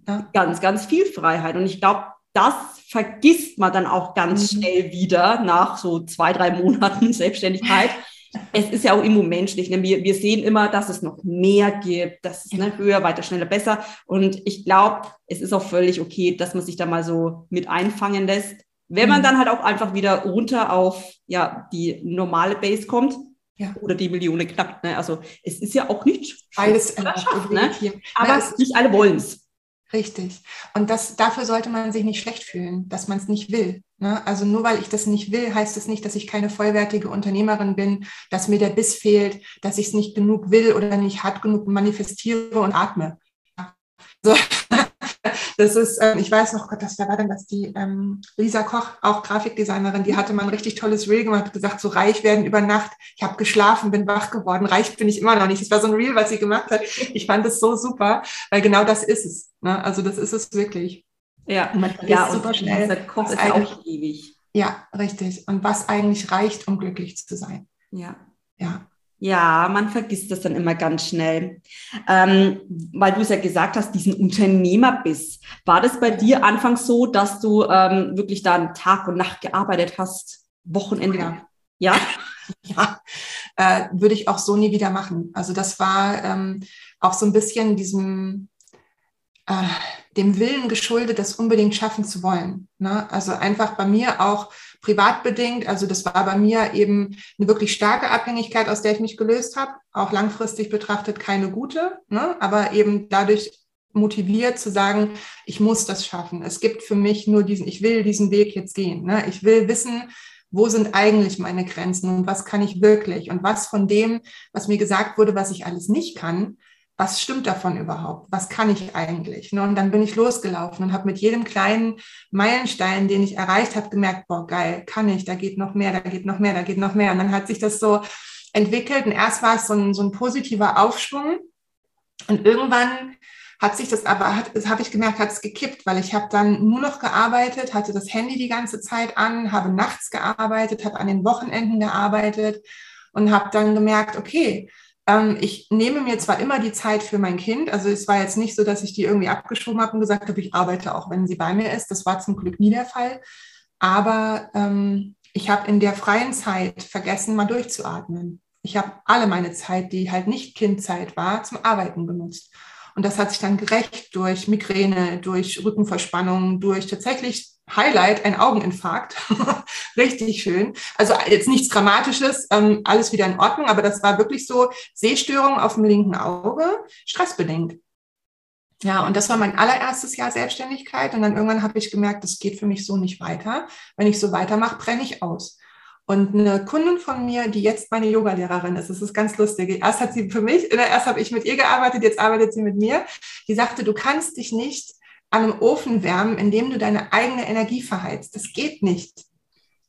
Speaker 2: Ja. Ganz, ganz viel Freiheit. Und ich glaube, das vergisst man dann auch ganz mhm. schnell wieder nach so zwei, drei Monaten Selbstständigkeit. es ist ja auch immer menschlich. Ne? Wir, wir sehen immer, dass es noch mehr gibt, dass es ne, höher, weiter, schneller, besser. Und ich glaube, es ist auch völlig okay, dass man sich da mal so mit einfangen lässt. Wenn man mhm. dann halt auch einfach wieder runter auf ja, die normale Base kommt, ja. oder die Millionen knackt. Ne? Also es ist ja auch nicht
Speaker 1: alles
Speaker 2: ne? aber nicht alle wollen es.
Speaker 1: Richtig. Und das, dafür sollte man sich nicht schlecht fühlen, dass man es nicht will. Ne? Also nur weil ich das nicht will, heißt es das nicht, dass ich keine vollwertige Unternehmerin bin, dass mir der Biss fehlt, dass ich es nicht genug will oder nicht hart genug manifestiere und atme. So. Das ist, ähm, ich weiß noch, Gott, das war denn das, die ähm, Lisa Koch, auch Grafikdesignerin, die hatte mal ein richtig tolles Reel gemacht, gesagt, so reich werden über Nacht. Ich habe geschlafen, bin wach geworden, reich bin ich immer noch nicht. Das war so ein Reel, was sie gemacht hat. Ich fand es so super, weil genau das ist es. Ne? Also das ist es wirklich.
Speaker 2: Ja,
Speaker 1: und man ja, super und schnell.
Speaker 2: Koch ist auch ewig.
Speaker 1: Ja, richtig. Und was eigentlich reicht, um glücklich zu sein.
Speaker 2: Ja. Ja. Ja, man vergisst das dann immer ganz schnell. Ähm, weil du es ja gesagt hast, diesen Unternehmerbiss. War das bei dir anfangs so, dass du ähm, wirklich dann Tag und Nacht gearbeitet hast, Wochenende?
Speaker 1: Ja. Ja, ja. Äh, würde ich auch so nie wieder machen. Also das war ähm, auch so ein bisschen diesem äh, dem Willen geschuldet, das unbedingt schaffen zu wollen. Ne? Also einfach bei mir auch privat bedingt. Also das war bei mir eben eine wirklich starke Abhängigkeit, aus der ich mich gelöst habe. Auch langfristig betrachtet keine gute, ne? aber eben dadurch motiviert zu sagen, ich muss das schaffen. Es gibt für mich nur diesen, ich will diesen Weg jetzt gehen. Ne? Ich will wissen, wo sind eigentlich meine Grenzen und was kann ich wirklich und was von dem, was mir gesagt wurde, was ich alles nicht kann, was stimmt davon überhaupt? Was kann ich eigentlich? Ne, und dann bin ich losgelaufen und habe mit jedem kleinen Meilenstein, den ich erreicht habe, gemerkt, boah, geil, kann ich, da geht noch mehr, da geht noch mehr, da geht noch mehr. Und dann hat sich das so entwickelt und erst war es so ein, so ein positiver Aufschwung und irgendwann hat sich das aber, habe ich gemerkt, hat es gekippt, weil ich habe dann nur noch gearbeitet, hatte das Handy die ganze Zeit an, habe nachts gearbeitet, habe an den Wochenenden gearbeitet und habe dann gemerkt, okay, ich nehme mir zwar immer die Zeit für mein Kind, also es war jetzt nicht so, dass ich die irgendwie abgeschoben habe und gesagt habe, ich arbeite auch, wenn sie bei mir ist. Das war zum Glück nie der Fall. Aber ähm, ich habe in der freien Zeit vergessen, mal durchzuatmen. Ich habe alle meine Zeit, die halt nicht Kindzeit war, zum Arbeiten benutzt. Und das hat sich dann gerecht durch Migräne, durch Rückenverspannung, durch tatsächlich Highlight, ein Augeninfarkt. Richtig schön. Also jetzt nichts Dramatisches, ähm, alles wieder in Ordnung, aber das war wirklich so Sehstörung auf dem linken Auge, stressbedingt. Ja, und das war mein allererstes Jahr Selbstständigkeit. Und dann irgendwann habe ich gemerkt, das geht für mich so nicht weiter. Wenn ich so weitermache, brenne ich aus. Und eine Kundin von mir, die jetzt meine Yogalehrerin ist, das ist ganz lustig. Erst hat sie für mich, erst habe ich mit ihr gearbeitet, jetzt arbeitet sie mit mir. Die sagte, du kannst dich nicht an einem Ofen wärmen, indem du deine eigene Energie verheizt. Das geht nicht.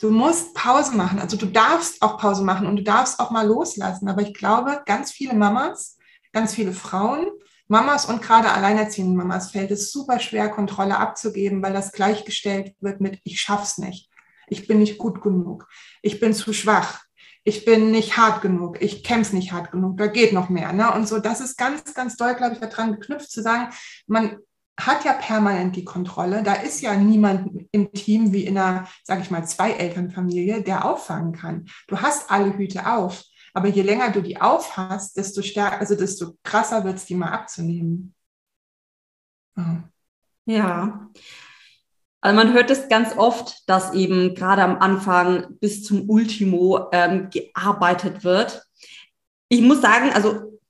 Speaker 1: Du musst Pause machen. Also du darfst auch Pause machen und du darfst auch mal loslassen. Aber ich glaube, ganz viele Mamas, ganz viele Frauen, Mamas und gerade alleinerziehende Mamas fällt es super schwer, Kontrolle abzugeben, weil das gleichgestellt wird mit ich schaff's nicht. Ich bin nicht gut genug. Ich bin zu schwach. Ich bin nicht hart genug. Ich kämpfe nicht hart genug. Da geht noch mehr. Ne? Und so, das ist ganz, ganz doll, glaube ich, daran geknüpft zu sagen, man hat ja permanent die Kontrolle. Da ist ja niemand im Team wie in einer, sage ich mal, Zwei-Eltern-Familie, der auffangen kann. Du hast alle Hüte auf. Aber je länger du die auf hast, desto stärker, also desto krasser wird es, die mal abzunehmen.
Speaker 2: Oh. Ja. Also man hört es ganz oft, dass eben gerade am Anfang bis zum Ultimo ähm, gearbeitet wird. Ich muss sagen, also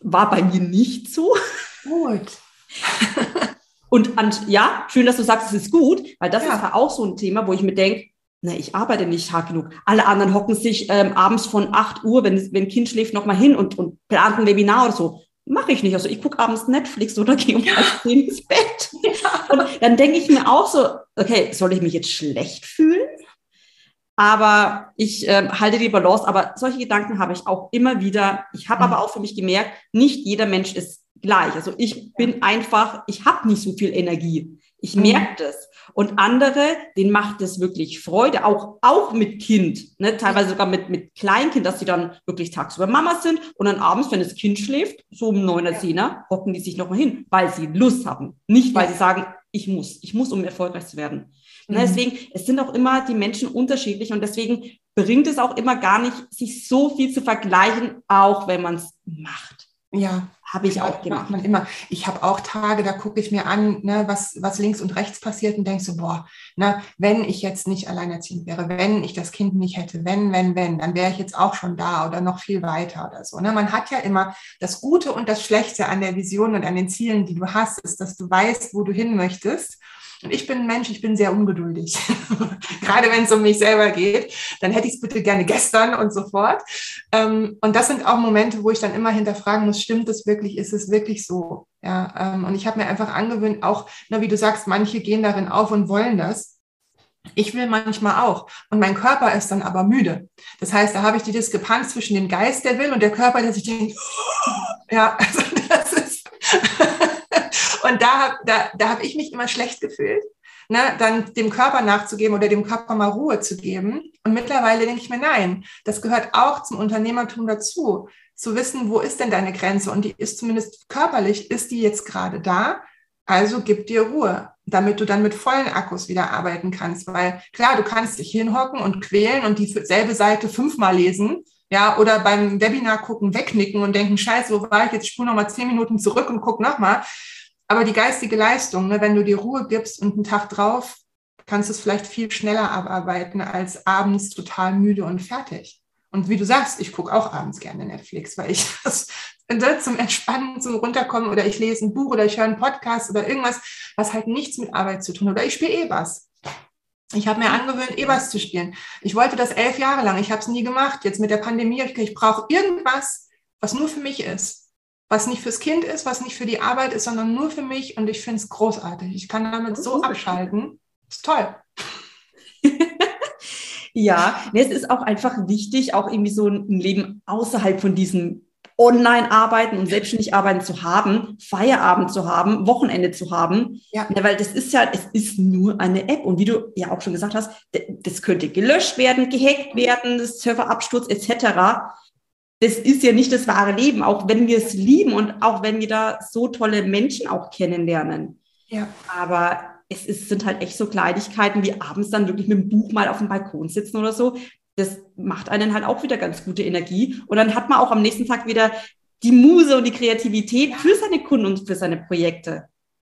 Speaker 2: war bei mir nicht so.
Speaker 1: Gut.
Speaker 2: Und an, ja, schön, dass du sagst, es ist gut, weil das ja. ist ja auch so ein Thema, wo ich mir denke, na, ich arbeite nicht hart genug. Alle anderen hocken sich ähm, abends von 8 Uhr, wenn, wenn Kind schläft, nochmal hin und, und plant ein Webinar oder so. mache ich nicht. Also ich gucke abends Netflix oder gehe um halb zehn ins Bett. Und dann denke ich mir auch so, okay, soll ich mich jetzt schlecht fühlen? Aber ich äh, halte die Balance. Aber solche Gedanken habe ich auch immer wieder. Ich habe mhm. aber auch für mich gemerkt, nicht jeder Mensch ist gleich. Also ich bin einfach, ich habe nicht so viel Energie. Ich mhm. merke das. Und andere, denen macht es wirklich Freude, auch, auch mit Kind, ne? teilweise sogar mit, mit Kleinkind, dass sie dann wirklich tagsüber Mama sind und dann abends, wenn das Kind schläft, so um neun oder zehner, hocken die sich nochmal hin, weil sie Lust haben. Nicht, weil ja. sie sagen, ich muss, ich muss, um erfolgreich zu werden. Ne? Mhm. Deswegen, es sind auch immer die Menschen unterschiedlich und deswegen bringt es auch immer gar nicht, sich so viel zu vergleichen, auch wenn man es macht.
Speaker 1: Ja, habe ich auch gemacht. Man immer. Ich habe auch Tage, da gucke ich mir an, ne, was, was links und rechts passiert und denke so, boah, na, wenn ich jetzt nicht alleinerziehend wäre, wenn ich das Kind nicht hätte, wenn, wenn, wenn, dann wäre ich jetzt auch schon da oder noch viel weiter oder so. Ne? Man hat ja immer das Gute und das Schlechte an der Vision und an den Zielen, die du hast, ist, dass du weißt, wo du hin möchtest. Ich bin ein Mensch, ich bin sehr ungeduldig. Gerade wenn es um mich selber geht, dann hätte ich es bitte gerne gestern und sofort. Ähm, und das sind auch Momente, wo ich dann immer hinterfragen muss, stimmt es wirklich, ist es wirklich so? Ja, ähm, und ich habe mir einfach angewöhnt, auch, na, wie du sagst, manche gehen darin auf und wollen das. Ich will manchmal auch. Und mein Körper ist dann aber müde. Das heißt, da habe ich die Diskrepanz zwischen dem Geist, der will, und der Körper, der sich denkt, ja, also das ist. Und da, da, da habe ich mich immer schlecht gefühlt, ne, dann dem Körper nachzugeben oder dem Körper mal Ruhe zu geben. Und mittlerweile denke ich mir, nein, das gehört auch zum Unternehmertum dazu, zu wissen, wo ist denn deine Grenze? Und die ist zumindest körperlich, ist die jetzt gerade da? Also gib dir Ruhe, damit du dann mit vollen Akkus wieder arbeiten kannst. Weil klar, du kannst dich hinhocken und quälen und dieselbe Seite fünfmal lesen. Ja, oder beim Webinar gucken, wegnicken und denken, scheiße, wo war ich jetzt? Spur nochmal zehn Minuten zurück und guck nochmal. Aber die geistige Leistung, ne, wenn du dir Ruhe gibst und einen Tag drauf, kannst du es vielleicht viel schneller abarbeiten als abends total müde und fertig. Und wie du sagst, ich gucke auch abends gerne Netflix, weil ich das zum Entspannen, zum Runterkommen oder ich lese ein Buch oder ich höre einen Podcast oder irgendwas, was halt nichts mit Arbeit zu tun. Oder ich spiele E-Bass. Ich habe mir angewöhnt, E-Bass zu spielen. Ich wollte das elf Jahre lang. Ich habe es nie gemacht. Jetzt mit der Pandemie, ich, ich brauche irgendwas, was nur für mich ist was nicht fürs Kind ist, was nicht für die Arbeit ist, sondern nur für mich. Und ich finde es großartig. Ich kann damit so abschalten. Ist toll.
Speaker 2: ja, es ist auch einfach wichtig, auch irgendwie so ein Leben außerhalb von diesem Online-Arbeiten und selbstständig arbeiten zu haben, Feierabend zu haben, Wochenende zu haben. Ja. ja. Weil das ist ja, es ist nur eine App. Und wie du ja auch schon gesagt hast, das könnte gelöscht werden, gehackt werden, das Serverabsturz etc das ist ja nicht das wahre Leben, auch wenn wir es lieben und auch wenn wir da so tolle Menschen auch kennenlernen. Ja. Aber es ist, sind halt echt so Kleinigkeiten wie abends dann wirklich mit dem Buch mal auf dem Balkon sitzen oder so. Das macht einen halt auch wieder ganz gute Energie. Und dann hat man auch am nächsten Tag wieder die Muse und die Kreativität ja. für seine Kunden und für seine Projekte.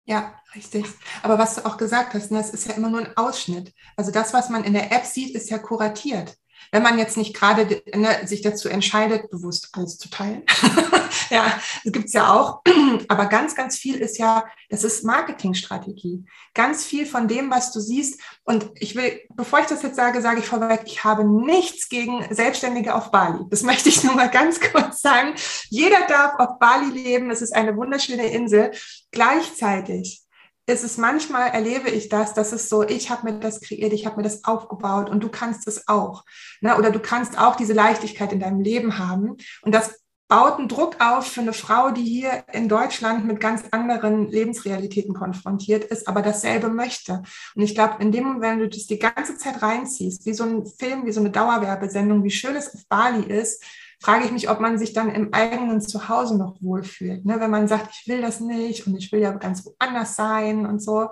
Speaker 1: Ja, richtig. Aber was du auch gesagt hast, ne, das ist ja immer nur ein Ausschnitt. Also das, was man in der App sieht, ist ja kuratiert wenn man jetzt nicht gerade ne, sich dazu entscheidet, bewusst alles zu teilen. ja, das gibt's ja auch. Aber ganz, ganz viel ist ja, das ist Marketingstrategie. Ganz viel von dem, was du siehst. Und ich will, bevor ich das jetzt sage, sage ich vorweg, ich habe nichts gegen Selbstständige auf Bali. Das möchte ich nur mal ganz kurz sagen. Jeder darf auf Bali leben. Es ist eine wunderschöne Insel. Gleichzeitig ist es manchmal, erlebe ich das, dass es so, ich habe mir das kreiert, ich habe mir das aufgebaut und du kannst es auch. Ne? Oder du kannst auch diese Leichtigkeit in deinem Leben haben. Und das baut einen Druck auf für eine Frau, die hier in Deutschland mit ganz anderen Lebensrealitäten konfrontiert ist, aber dasselbe möchte. Und ich glaube, in dem Moment, wenn du das die ganze Zeit reinziehst, wie so ein Film, wie so eine Dauerwerbesendung, wie schön es auf Bali ist, frage ich mich, ob man sich dann im eigenen Zuhause noch wohlfühlt. Ne? Wenn man sagt, ich will das nicht und ich will ja ganz woanders sein und so.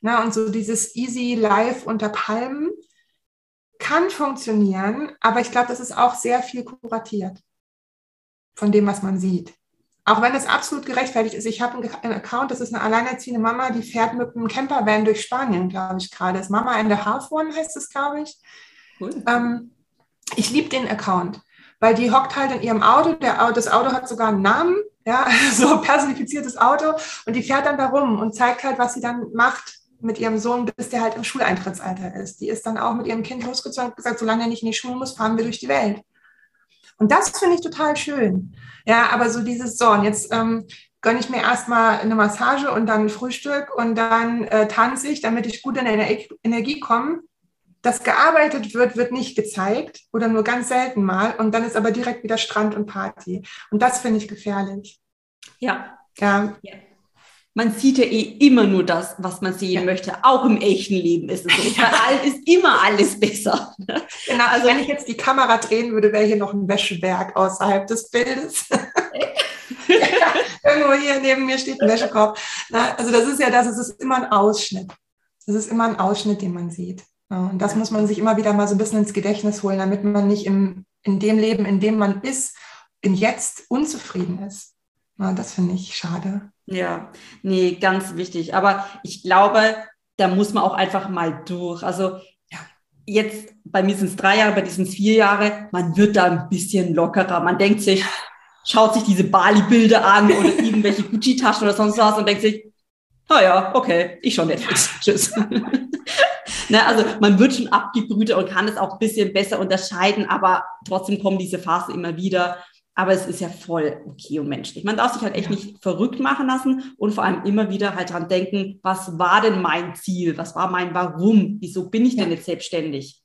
Speaker 1: Ne? Und so dieses Easy Life unter Palmen kann funktionieren, aber ich glaube, das ist auch sehr viel kuratiert von dem, was man sieht. Auch wenn es absolut gerechtfertigt ist. Ich habe einen Account, das ist eine alleinerziehende Mama, die fährt mit einem Campervan durch Spanien, glaube ich, gerade. Das Mama in der Half One heißt es, glaube ich. Cool. Ähm, ich liebe den Account weil die hockt halt in ihrem Auto, der, das Auto hat sogar einen Namen, ja, so personifiziertes Auto und die fährt dann da rum und zeigt halt, was sie dann macht mit ihrem Sohn, bis der halt im Schuleintrittsalter ist. Die ist dann auch mit ihrem Kind losgezogen und gesagt, solange er nicht in die Schule muss, fahren wir durch die Welt. Und das finde ich total schön. Ja, aber so dieses so, und jetzt ähm, gönne ich mir erstmal eine Massage und dann ein Frühstück und dann äh, tanze ich, damit ich gut in eine Energie komme. Das gearbeitet wird, wird nicht gezeigt oder nur ganz selten mal. Und dann ist aber direkt wieder Strand und Party. Und das finde ich gefährlich.
Speaker 2: Ja. Ja. ja man sieht ja eh immer nur das, was man sehen ja. möchte. Auch im echten Leben ist es so. Überall ist immer alles besser.
Speaker 1: Genau, also wenn ich jetzt die Kamera drehen würde, wäre hier noch ein Wäscheberg außerhalb des Bildes. ja, irgendwo hier neben mir steht ein Wäschekorb. Na, also das ist ja das, es ist immer ein Ausschnitt. Es ist immer ein Ausschnitt, den man sieht. Und das muss man sich immer wieder mal so ein bisschen ins Gedächtnis holen, damit man nicht im, in dem Leben, in dem man ist, im Jetzt unzufrieden ist. das finde ich schade.
Speaker 2: Ja, nee, ganz wichtig. Aber ich glaube, da muss man auch einfach mal durch. Also ja, jetzt, bei mir sind es drei Jahre, bei diesen vier Jahre, man wird da ein bisschen lockerer. Man denkt sich, schaut sich diese Bali-Bilder an oder irgendwelche Gucci-Taschen oder sonst was und denkt sich, naja, ah okay, ich schon Netflix. Tschüss. Ne, also man wird schon abgebrüht und kann es auch ein bisschen besser unterscheiden, aber trotzdem kommen diese Phasen immer wieder. Aber es ist ja voll okay und menschlich. Man darf sich halt echt ja. nicht verrückt machen lassen und vor allem immer wieder halt dran denken, was war denn mein Ziel? Was war mein Warum? Wieso bin ich ja. denn jetzt selbstständig?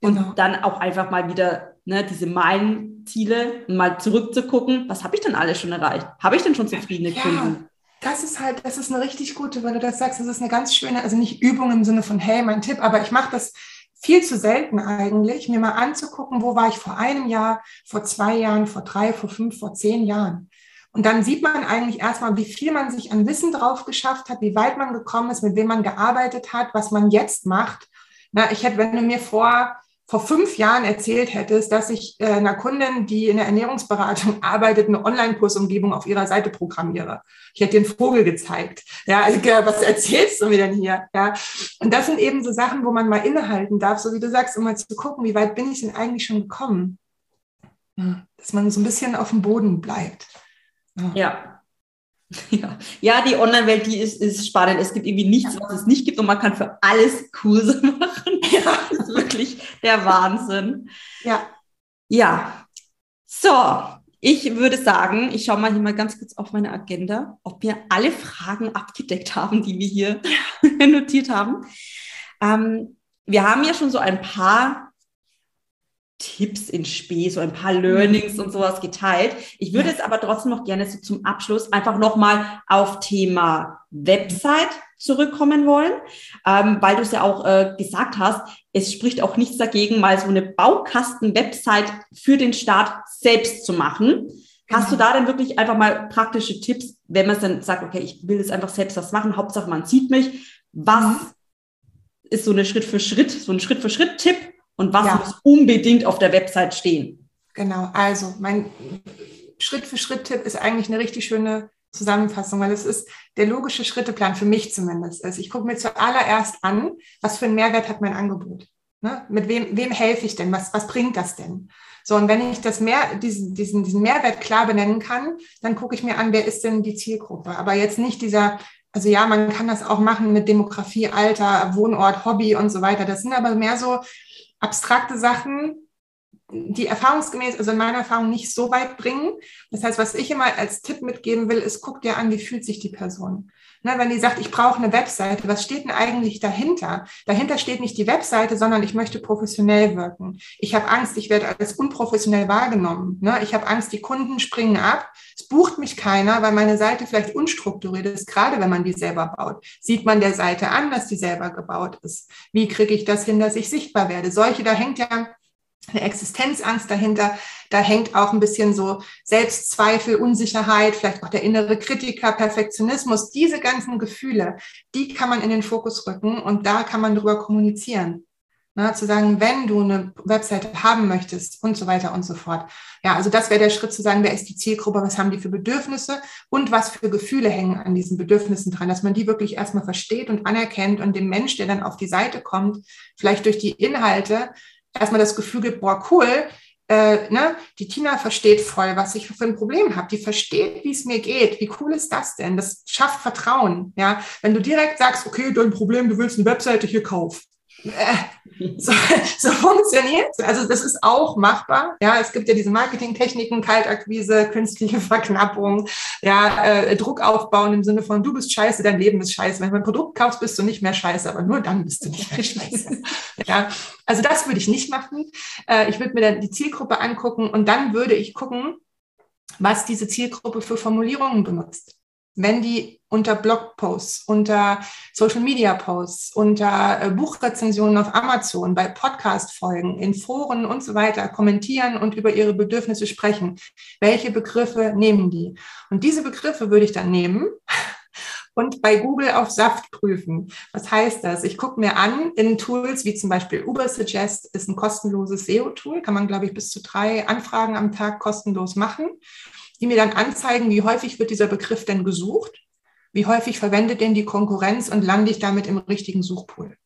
Speaker 2: Und genau. dann auch einfach mal wieder ne, diese Meilenziele mal zurückzugucken, was habe ich denn alles schon erreicht? Habe ich denn schon zufriedene ja. Kunden?
Speaker 1: Das ist halt, das ist eine richtig gute, weil du das sagst, das ist eine ganz schöne, also nicht Übung im Sinne von, hey, mein Tipp, aber ich mache das viel zu selten eigentlich, mir mal anzugucken, wo war ich vor einem Jahr, vor zwei Jahren, vor drei, vor fünf, vor zehn Jahren. Und dann sieht man eigentlich erstmal, wie viel man sich an Wissen drauf geschafft hat, wie weit man gekommen ist, mit wem man gearbeitet hat, was man jetzt macht. Na, ich hätte, wenn du mir vor vor fünf Jahren erzählt hättest, dass ich äh, einer Kundin, die in der Ernährungsberatung arbeitet, eine Online-Kursumgebung auf ihrer Seite programmiere. Ich hätte den Vogel gezeigt. Ja, also, was erzählst du mir denn hier? Ja, und das sind eben so Sachen, wo man mal innehalten darf, so wie du sagst, um mal zu gucken, wie weit bin ich denn eigentlich schon gekommen? Ja, dass man so ein bisschen auf dem Boden bleibt.
Speaker 2: Ja. ja. Ja, ja die Online-Welt, die ist, ist spannend. Es gibt irgendwie nichts, was es nicht gibt und man kann für alles Kurse machen. Ja, das ist wirklich der Wahnsinn. Ja. Ja. So, ich würde sagen, ich schaue mal hier mal ganz kurz auf meine Agenda, ob wir alle Fragen abgedeckt haben, die wir hier notiert haben. Ähm, wir haben ja schon so ein paar Tipps in Spee, so ein paar Learnings und sowas geteilt. Ich würde jetzt aber trotzdem noch gerne so zum Abschluss einfach nochmal auf Thema Website zurückkommen wollen, ähm, weil du es ja auch äh, gesagt hast, es spricht auch nichts dagegen, mal so eine Baukasten-Website für den Start selbst zu machen. Hast du da denn wirklich einfach mal praktische Tipps, wenn man dann sagt, okay, ich will jetzt einfach selbst was machen, Hauptsache man sieht mich. Was mhm. ist so eine Schritt für Schritt, so ein Schritt für Schritt Tipp, und was ja. muss unbedingt auf der Website stehen?
Speaker 1: Genau, also mein Schritt-für-Schritt-Tipp ist eigentlich eine richtig schöne Zusammenfassung, weil es ist der logische Schritteplan für mich zumindest. Also ich gucke mir zuallererst an, was für einen Mehrwert hat mein Angebot. Ne? Mit wem, wem helfe ich denn? Was, was bringt das denn? So, und wenn ich das mehr, diesen, diesen, diesen Mehrwert klar benennen kann, dann gucke ich mir an, wer ist denn die Zielgruppe. Aber jetzt nicht dieser, also ja, man kann das auch machen mit Demografie, Alter, Wohnort, Hobby und so weiter. Das sind aber mehr so abstrakte Sachen, die erfahrungsgemäß, also in meiner Erfahrung nicht so weit bringen. Das heißt, was ich immer als Tipp mitgeben will, ist, guck dir an, wie fühlt sich die Person. Ne, wenn die sagt, ich brauche eine Webseite, was steht denn eigentlich dahinter? Dahinter steht nicht die Webseite, sondern ich möchte professionell wirken. Ich habe Angst, ich werde als unprofessionell wahrgenommen. Ne? Ich habe Angst, die Kunden springen ab. Es bucht mich keiner, weil meine Seite vielleicht unstrukturiert ist, gerade wenn man die selber baut. Sieht man der Seite an, dass die selber gebaut ist? Wie kriege ich das hin, dass ich sichtbar werde? Solche, da hängt ja eine Existenzangst dahinter. Da hängt auch ein bisschen so Selbstzweifel, Unsicherheit, vielleicht auch der innere Kritiker, Perfektionismus. Diese ganzen Gefühle, die kann man in den Fokus rücken und da kann man drüber kommunizieren. Na, zu sagen, wenn du eine Webseite haben möchtest und so weiter und so fort. Ja, also das wäre der Schritt zu sagen, wer ist die Zielgruppe, was haben die für Bedürfnisse und was für Gefühle hängen an diesen Bedürfnissen dran, dass man die wirklich erstmal versteht und anerkennt und dem Mensch, der dann auf die Seite kommt, vielleicht durch die Inhalte erstmal das Gefühl gibt, boah, cool, äh, ne, die Tina versteht voll, was ich für ein Problem habe. Die versteht, wie es mir geht. Wie cool ist das denn? Das schafft Vertrauen. Ja, wenn du direkt sagst, okay, dein Problem, du willst eine Webseite hier kaufen. Äh, so, so funktioniert Also das ist auch machbar. Ja, es gibt ja diese Marketingtechniken, Kaltakquise, künstliche Verknappung, ja, äh, Druck aufbauen im Sinne von du bist scheiße, dein Leben ist scheiße. Wenn du ein Produkt kaufst, bist du nicht mehr scheiße, aber nur dann bist du nicht mehr scheiße. ja, also das würde ich nicht machen. Äh, ich würde mir dann die Zielgruppe angucken und dann würde ich gucken, was diese Zielgruppe für Formulierungen benutzt wenn die unter Blogposts, unter Social Media Posts, unter äh, Buchrezensionen auf Amazon, bei Podcast-Folgen, in Foren und so weiter kommentieren und über ihre Bedürfnisse sprechen, welche Begriffe nehmen die? Und diese Begriffe würde ich dann nehmen und bei Google auf Saft prüfen. Was heißt das? Ich gucke mir an in Tools wie zum Beispiel Ubersuggest ist ein kostenloses SEO-Tool, kann man, glaube ich, bis zu drei Anfragen am Tag kostenlos machen die mir dann anzeigen, wie häufig wird dieser Begriff denn gesucht, wie häufig verwendet denn die Konkurrenz und lande ich damit im richtigen Suchpool.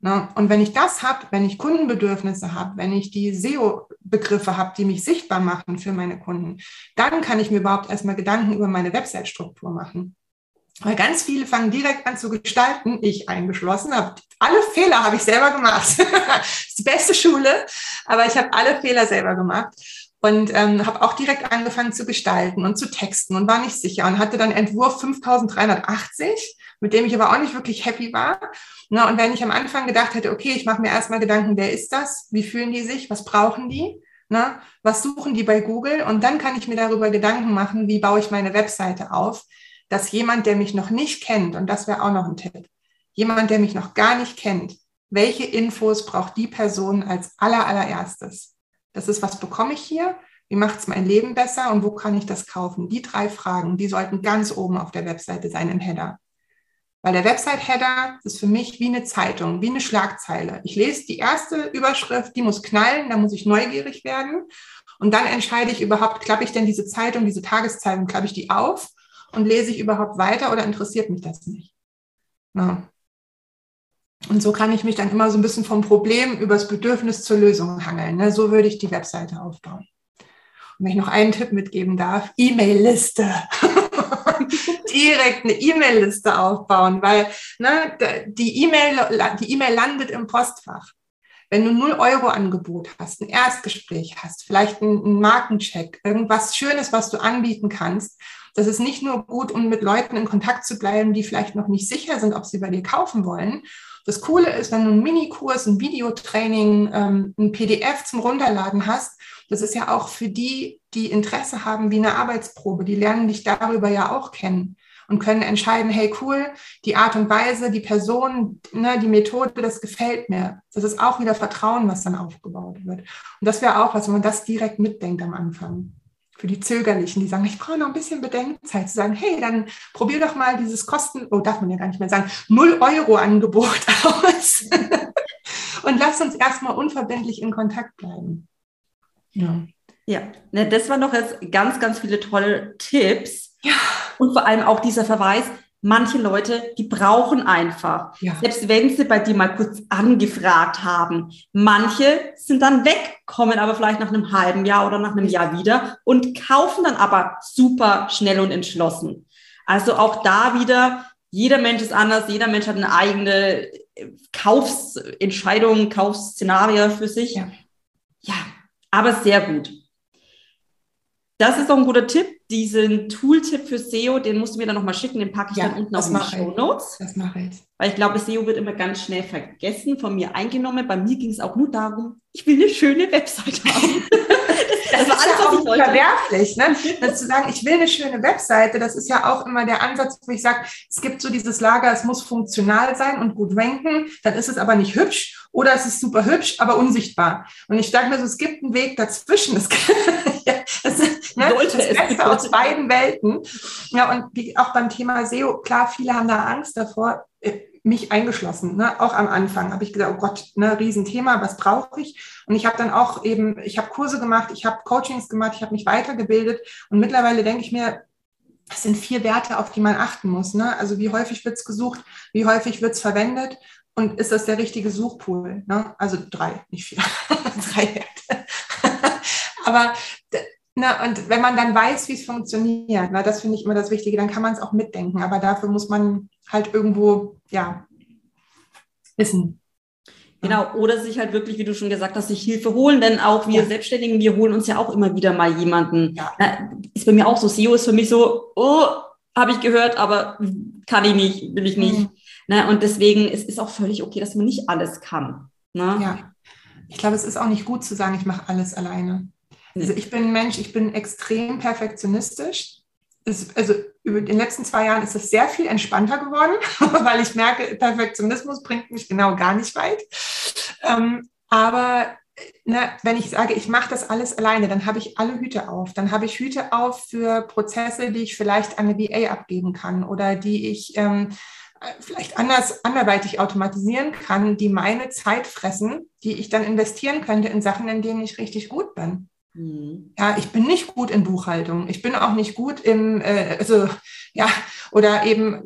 Speaker 1: Na, und wenn ich das habe, wenn ich Kundenbedürfnisse habe, wenn ich die SEO-Begriffe habe, die mich sichtbar machen für meine Kunden, dann kann ich mir überhaupt erstmal Gedanken über meine Website-Struktur machen. Weil ganz viele fangen direkt an zu gestalten, ich eingeschlossen, habe alle Fehler habe ich selber gemacht. das ist die beste Schule, aber ich habe alle Fehler selber gemacht und ähm, habe auch direkt angefangen zu gestalten und zu texten und war nicht sicher und hatte dann Entwurf 5380, mit dem ich aber auch nicht wirklich happy war. Na, und wenn ich am Anfang gedacht hätte, okay, ich mache mir erstmal Gedanken, wer ist das? Wie fühlen die sich? Was brauchen die? Na, was suchen die bei Google? Und dann kann ich mir darüber Gedanken machen, wie baue ich meine Webseite auf, dass jemand, der mich noch nicht kennt, und das wäre auch noch ein Tipp, jemand, der mich noch gar nicht kennt, welche Infos braucht die Person als aller, allererstes? Das ist, was bekomme ich hier? Wie macht es mein Leben besser und wo kann ich das kaufen? Die drei Fragen, die sollten ganz oben auf der Webseite sein im Header. Weil der Website-Header ist für mich wie eine Zeitung, wie eine Schlagzeile. Ich lese die erste Überschrift, die muss knallen, da muss ich neugierig werden. Und dann entscheide ich überhaupt, klappe ich denn diese Zeitung, diese Tageszeitung, klappe ich die auf und lese ich überhaupt weiter oder interessiert mich das nicht? Na, und so kann ich mich dann immer so ein bisschen vom Problem übers Bedürfnis zur Lösung hangeln. Ne? So würde ich die Webseite aufbauen. Und wenn ich noch einen Tipp mitgeben darf, E-Mail-Liste. Direkt eine E-Mail-Liste aufbauen, weil ne, die E-Mail die E-Mail landet im Postfach. Wenn du 0 Euro Angebot hast, ein Erstgespräch hast, vielleicht einen Markencheck, irgendwas Schönes, was du anbieten kannst, das ist nicht nur gut, um mit Leuten in Kontakt zu bleiben, die vielleicht noch nicht sicher sind, ob sie bei dir kaufen wollen, das Coole ist, wenn du einen Minikurs, ein Videotraining, ähm, ein PDF zum Runterladen hast, das ist ja auch für die, die Interesse haben, wie eine Arbeitsprobe. Die lernen dich darüber ja auch kennen und können entscheiden, hey cool, die Art und Weise, die Person, ne, die Methode, das gefällt mir. Das ist auch wieder Vertrauen, was dann aufgebaut wird. Und das wäre auch was, wenn man das direkt mitdenkt am Anfang für die Zögerlichen, die sagen, ich brauche noch ein bisschen Bedenkzeit, zu sagen, hey, dann probier doch mal dieses Kosten, oh, darf man ja gar nicht mehr sagen, 0 Euro Angebot aus und lass uns erstmal unverbindlich in Kontakt bleiben.
Speaker 2: Ja. Ja, ne, das waren doch jetzt ganz, ganz viele tolle Tipps. Ja. Und vor allem auch dieser Verweis, manche Leute, die brauchen einfach. Ja. Selbst wenn sie bei dir mal kurz angefragt haben. Manche sind dann weg, kommen aber vielleicht nach einem halben Jahr oder nach einem Jahr wieder und kaufen dann aber super schnell und entschlossen. Also auch da wieder, jeder Mensch ist anders, jeder Mensch hat eine eigene Kaufsentscheidung, Kaufsszenario für sich. Ja, ja aber sehr gut. Das ist doch ein guter Tipp. Diesen Tooltip für SEO, den musst du mir dann nochmal schicken, den packe ich ja, dann unten auf die Show Notes. Das mache ich. Weil ich glaube, SEO wird immer ganz schnell vergessen, von mir eingenommen. Bei mir ging es auch nur darum, ich will eine schöne Website haben.
Speaker 1: das, das war alles, ja ich wollte. verwerflich, ne? Das zu sagen, ich will eine schöne Webseite, das ist ja auch immer der Ansatz, wo ich sage, es gibt so dieses Lager, es muss funktional sein und gut ranken, dann ist es aber nicht hübsch oder es ist super hübsch, aber unsichtbar. Und ich sage mir so, es gibt einen Weg dazwischen. Es, ja, das, ne, Sollte das Beste aus beiden Welten. Ja, und wie auch beim Thema SEO, klar, viele haben da Angst davor, äh, mich eingeschlossen. Ne? Auch am Anfang habe ich gesagt, oh Gott, ne, Riesenthema, was brauche ich? Und ich habe dann auch eben, ich habe Kurse gemacht, ich habe Coachings gemacht, ich habe mich weitergebildet und mittlerweile denke ich mir, das sind vier Werte, auf die man achten muss. Ne? Also wie häufig wird es gesucht, wie häufig wird es verwendet und ist das der richtige Suchpool? Ne? Also drei, nicht vier, drei Werte. Aber na, und wenn man dann weiß, wie es funktioniert, na, das finde ich immer das Wichtige, dann kann man es auch mitdenken. Aber dafür muss man halt irgendwo, ja, wissen.
Speaker 2: Genau, oder sich halt wirklich, wie du schon gesagt hast, sich Hilfe holen, denn auch wir ja. Selbstständigen, wir holen uns ja auch immer wieder mal jemanden. Ja. Ist bei mir auch so, SEO ist für mich so, oh, habe ich gehört, aber kann ich nicht, will ich nicht. Mhm. Ne? Und deswegen es ist auch völlig okay, dass man nicht alles kann. Ne?
Speaker 1: Ja, ich glaube, es ist auch nicht gut zu sagen, ich mache alles alleine. Also ich bin Mensch, ich bin extrem perfektionistisch. Es, also über den letzten zwei Jahren ist es sehr viel entspannter geworden, weil ich merke, Perfektionismus bringt mich genau gar nicht weit. Ähm, aber ne, wenn ich sage, ich mache das alles alleine, dann habe ich alle Hüte auf. Dann habe ich Hüte auf für Prozesse, die ich vielleicht an eine VA abgeben kann oder die ich ähm, vielleicht anders, anderweitig automatisieren kann, die meine Zeit fressen, die ich dann investieren könnte in Sachen, in denen ich richtig gut bin. Mhm. Ja, ich bin nicht gut in Buchhaltung. Ich bin auch nicht gut im, äh, also ja, oder eben,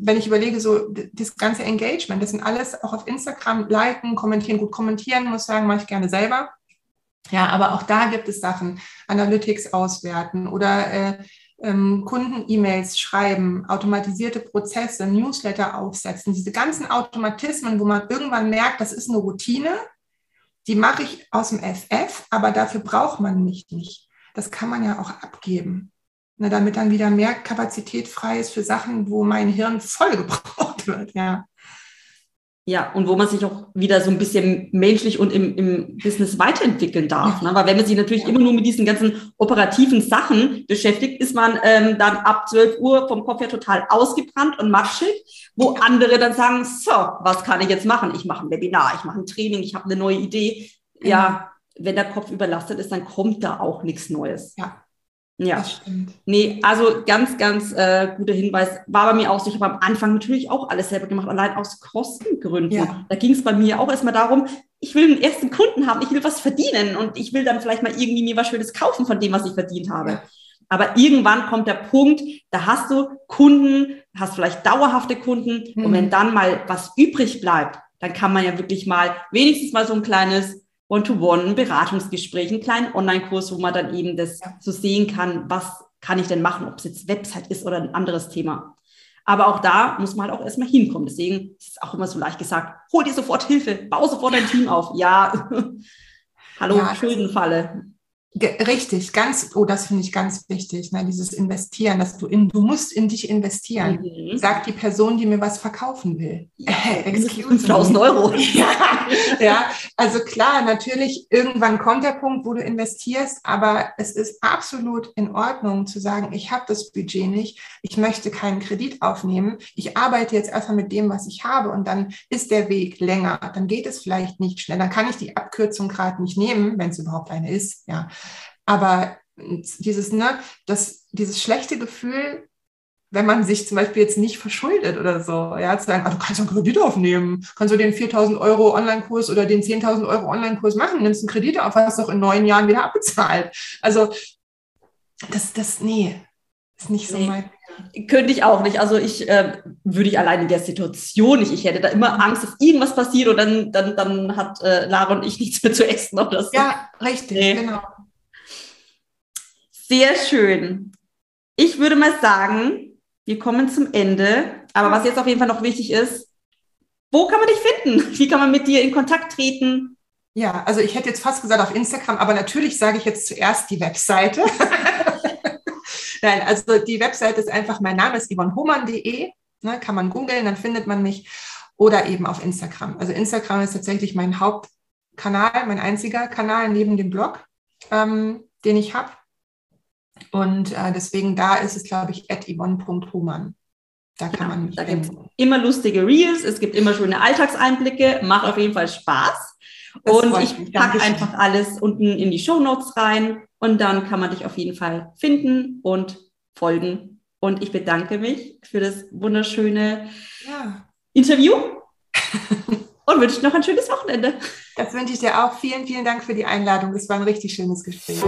Speaker 1: wenn ich überlege, so das ganze Engagement, das sind alles auch auf Instagram liken, kommentieren, gut kommentieren, muss sagen, mache ich gerne selber. Ja, aber auch da gibt es Sachen, Analytics auswerten oder äh, ähm, Kunden-E-Mails schreiben, automatisierte Prozesse, Newsletter aufsetzen, diese ganzen Automatismen, wo man irgendwann merkt, das ist eine Routine, die mache ich aus dem FF, aber dafür braucht man mich nicht. Das kann man ja auch abgeben, ne, damit dann wieder mehr Kapazität frei ist für Sachen, wo mein Hirn voll gebraucht wird. Ja.
Speaker 2: Ja, und wo man sich auch wieder so ein bisschen menschlich und im, im Business weiterentwickeln darf. Ne? Weil wenn man sich natürlich immer nur mit diesen ganzen operativen Sachen beschäftigt, ist man ähm, dann ab 12 Uhr vom Kopf her total ausgebrannt und matschig, wo andere dann sagen, so, was kann ich jetzt machen? Ich mache ein Webinar, ich mache ein Training, ich habe eine neue Idee. Ja, wenn der Kopf überlastet ist, dann kommt da auch nichts Neues.
Speaker 1: Ja.
Speaker 2: Ja. Nee, also ganz, ganz äh, guter Hinweis. War bei mir auch so, ich habe am Anfang natürlich auch alles selber gemacht, allein aus Kostengründen. Ja. Da ging es bei mir auch erstmal darum, ich will einen ersten Kunden haben, ich will was verdienen und ich will dann vielleicht mal irgendwie mir was Schönes kaufen von dem, was ich verdient habe. Ja. Aber irgendwann kommt der Punkt, da hast du Kunden, hast vielleicht dauerhafte Kunden mhm. und wenn dann mal was übrig bleibt, dann kann man ja wirklich mal wenigstens mal so ein kleines One-to-One, ein Beratungsgespräch, einen kleinen Online-Kurs, wo man dann eben das ja. so sehen kann, was kann ich denn machen, ob es jetzt Website ist oder ein anderes Thema. Aber auch da muss man halt auch erstmal hinkommen. Deswegen ist es auch immer so leicht gesagt, hol dir sofort Hilfe, bau sofort dein Team auf. Ja, hallo, ja, Schuldenfalle.
Speaker 1: Richtig, ganz, oh, das finde ich ganz wichtig, ne, dieses Investieren, dass du in, du musst in dich investieren, mhm. sagt die Person, die mir was verkaufen will.
Speaker 2: Ja, äh, 5000 Euro.
Speaker 1: ja, ja, also klar, natürlich, irgendwann kommt der Punkt, wo du investierst, aber es ist absolut in Ordnung zu sagen, ich habe das Budget nicht, ich möchte keinen Kredit aufnehmen, ich arbeite jetzt erstmal mit dem, was ich habe und dann ist der Weg länger, dann geht es vielleicht nicht schnell, dann kann ich die Abkürzung gerade nicht nehmen, wenn es überhaupt eine ist, ja. Aber dieses, ne, das, dieses schlechte Gefühl, wenn man sich zum Beispiel jetzt nicht verschuldet oder so, ja, zu sagen, ah, du kannst einen Kredit aufnehmen, kannst du den 4.000 Euro Online-Kurs oder den 10.000 Euro Online-Kurs machen, nimmst einen Kredit auf, hast doch in neun Jahren wieder abbezahlt. Also, das, das, nee, ist nicht so nee. mein.
Speaker 2: Könnte ich auch nicht. Also ich äh, würde ich allein in der Situation nicht. Ich hätte da immer Angst, dass irgendwas passiert und dann, dann, dann hat äh, Lara und ich nichts mehr zu essen oder so.
Speaker 1: Ja, richtig, nee. genau.
Speaker 2: Sehr schön. Ich würde mal sagen, wir kommen zum Ende. Aber was jetzt auf jeden Fall noch wichtig ist, wo kann man dich finden? Wie kann man mit dir in Kontakt treten?
Speaker 1: Ja, also ich hätte jetzt fast gesagt auf Instagram, aber natürlich sage ich jetzt zuerst die Webseite. Nein, also die Webseite ist einfach, mein Name ist yvonnehohmann.de, ne, kann man googeln, dann findet man mich. Oder eben auf Instagram. Also Instagram ist tatsächlich mein Hauptkanal, mein einziger Kanal neben dem Blog, ähm, den ich habe. Und äh, deswegen da ist es, glaube ich, at yvonne.humann.
Speaker 2: Da kann man da gibt immer lustige Reels, es gibt immer schöne Alltagseinblicke, macht auf jeden Fall Spaß. Das und ich packe einfach alles unten in die Show Notes rein und dann kann man dich auf jeden Fall finden und folgen. Und ich bedanke mich für das wunderschöne ja. Interview und wünsche noch ein schönes Wochenende.
Speaker 1: Das wünsche ich dir auch. Vielen, vielen Dank für die Einladung. Es war ein richtig schönes Gespräch.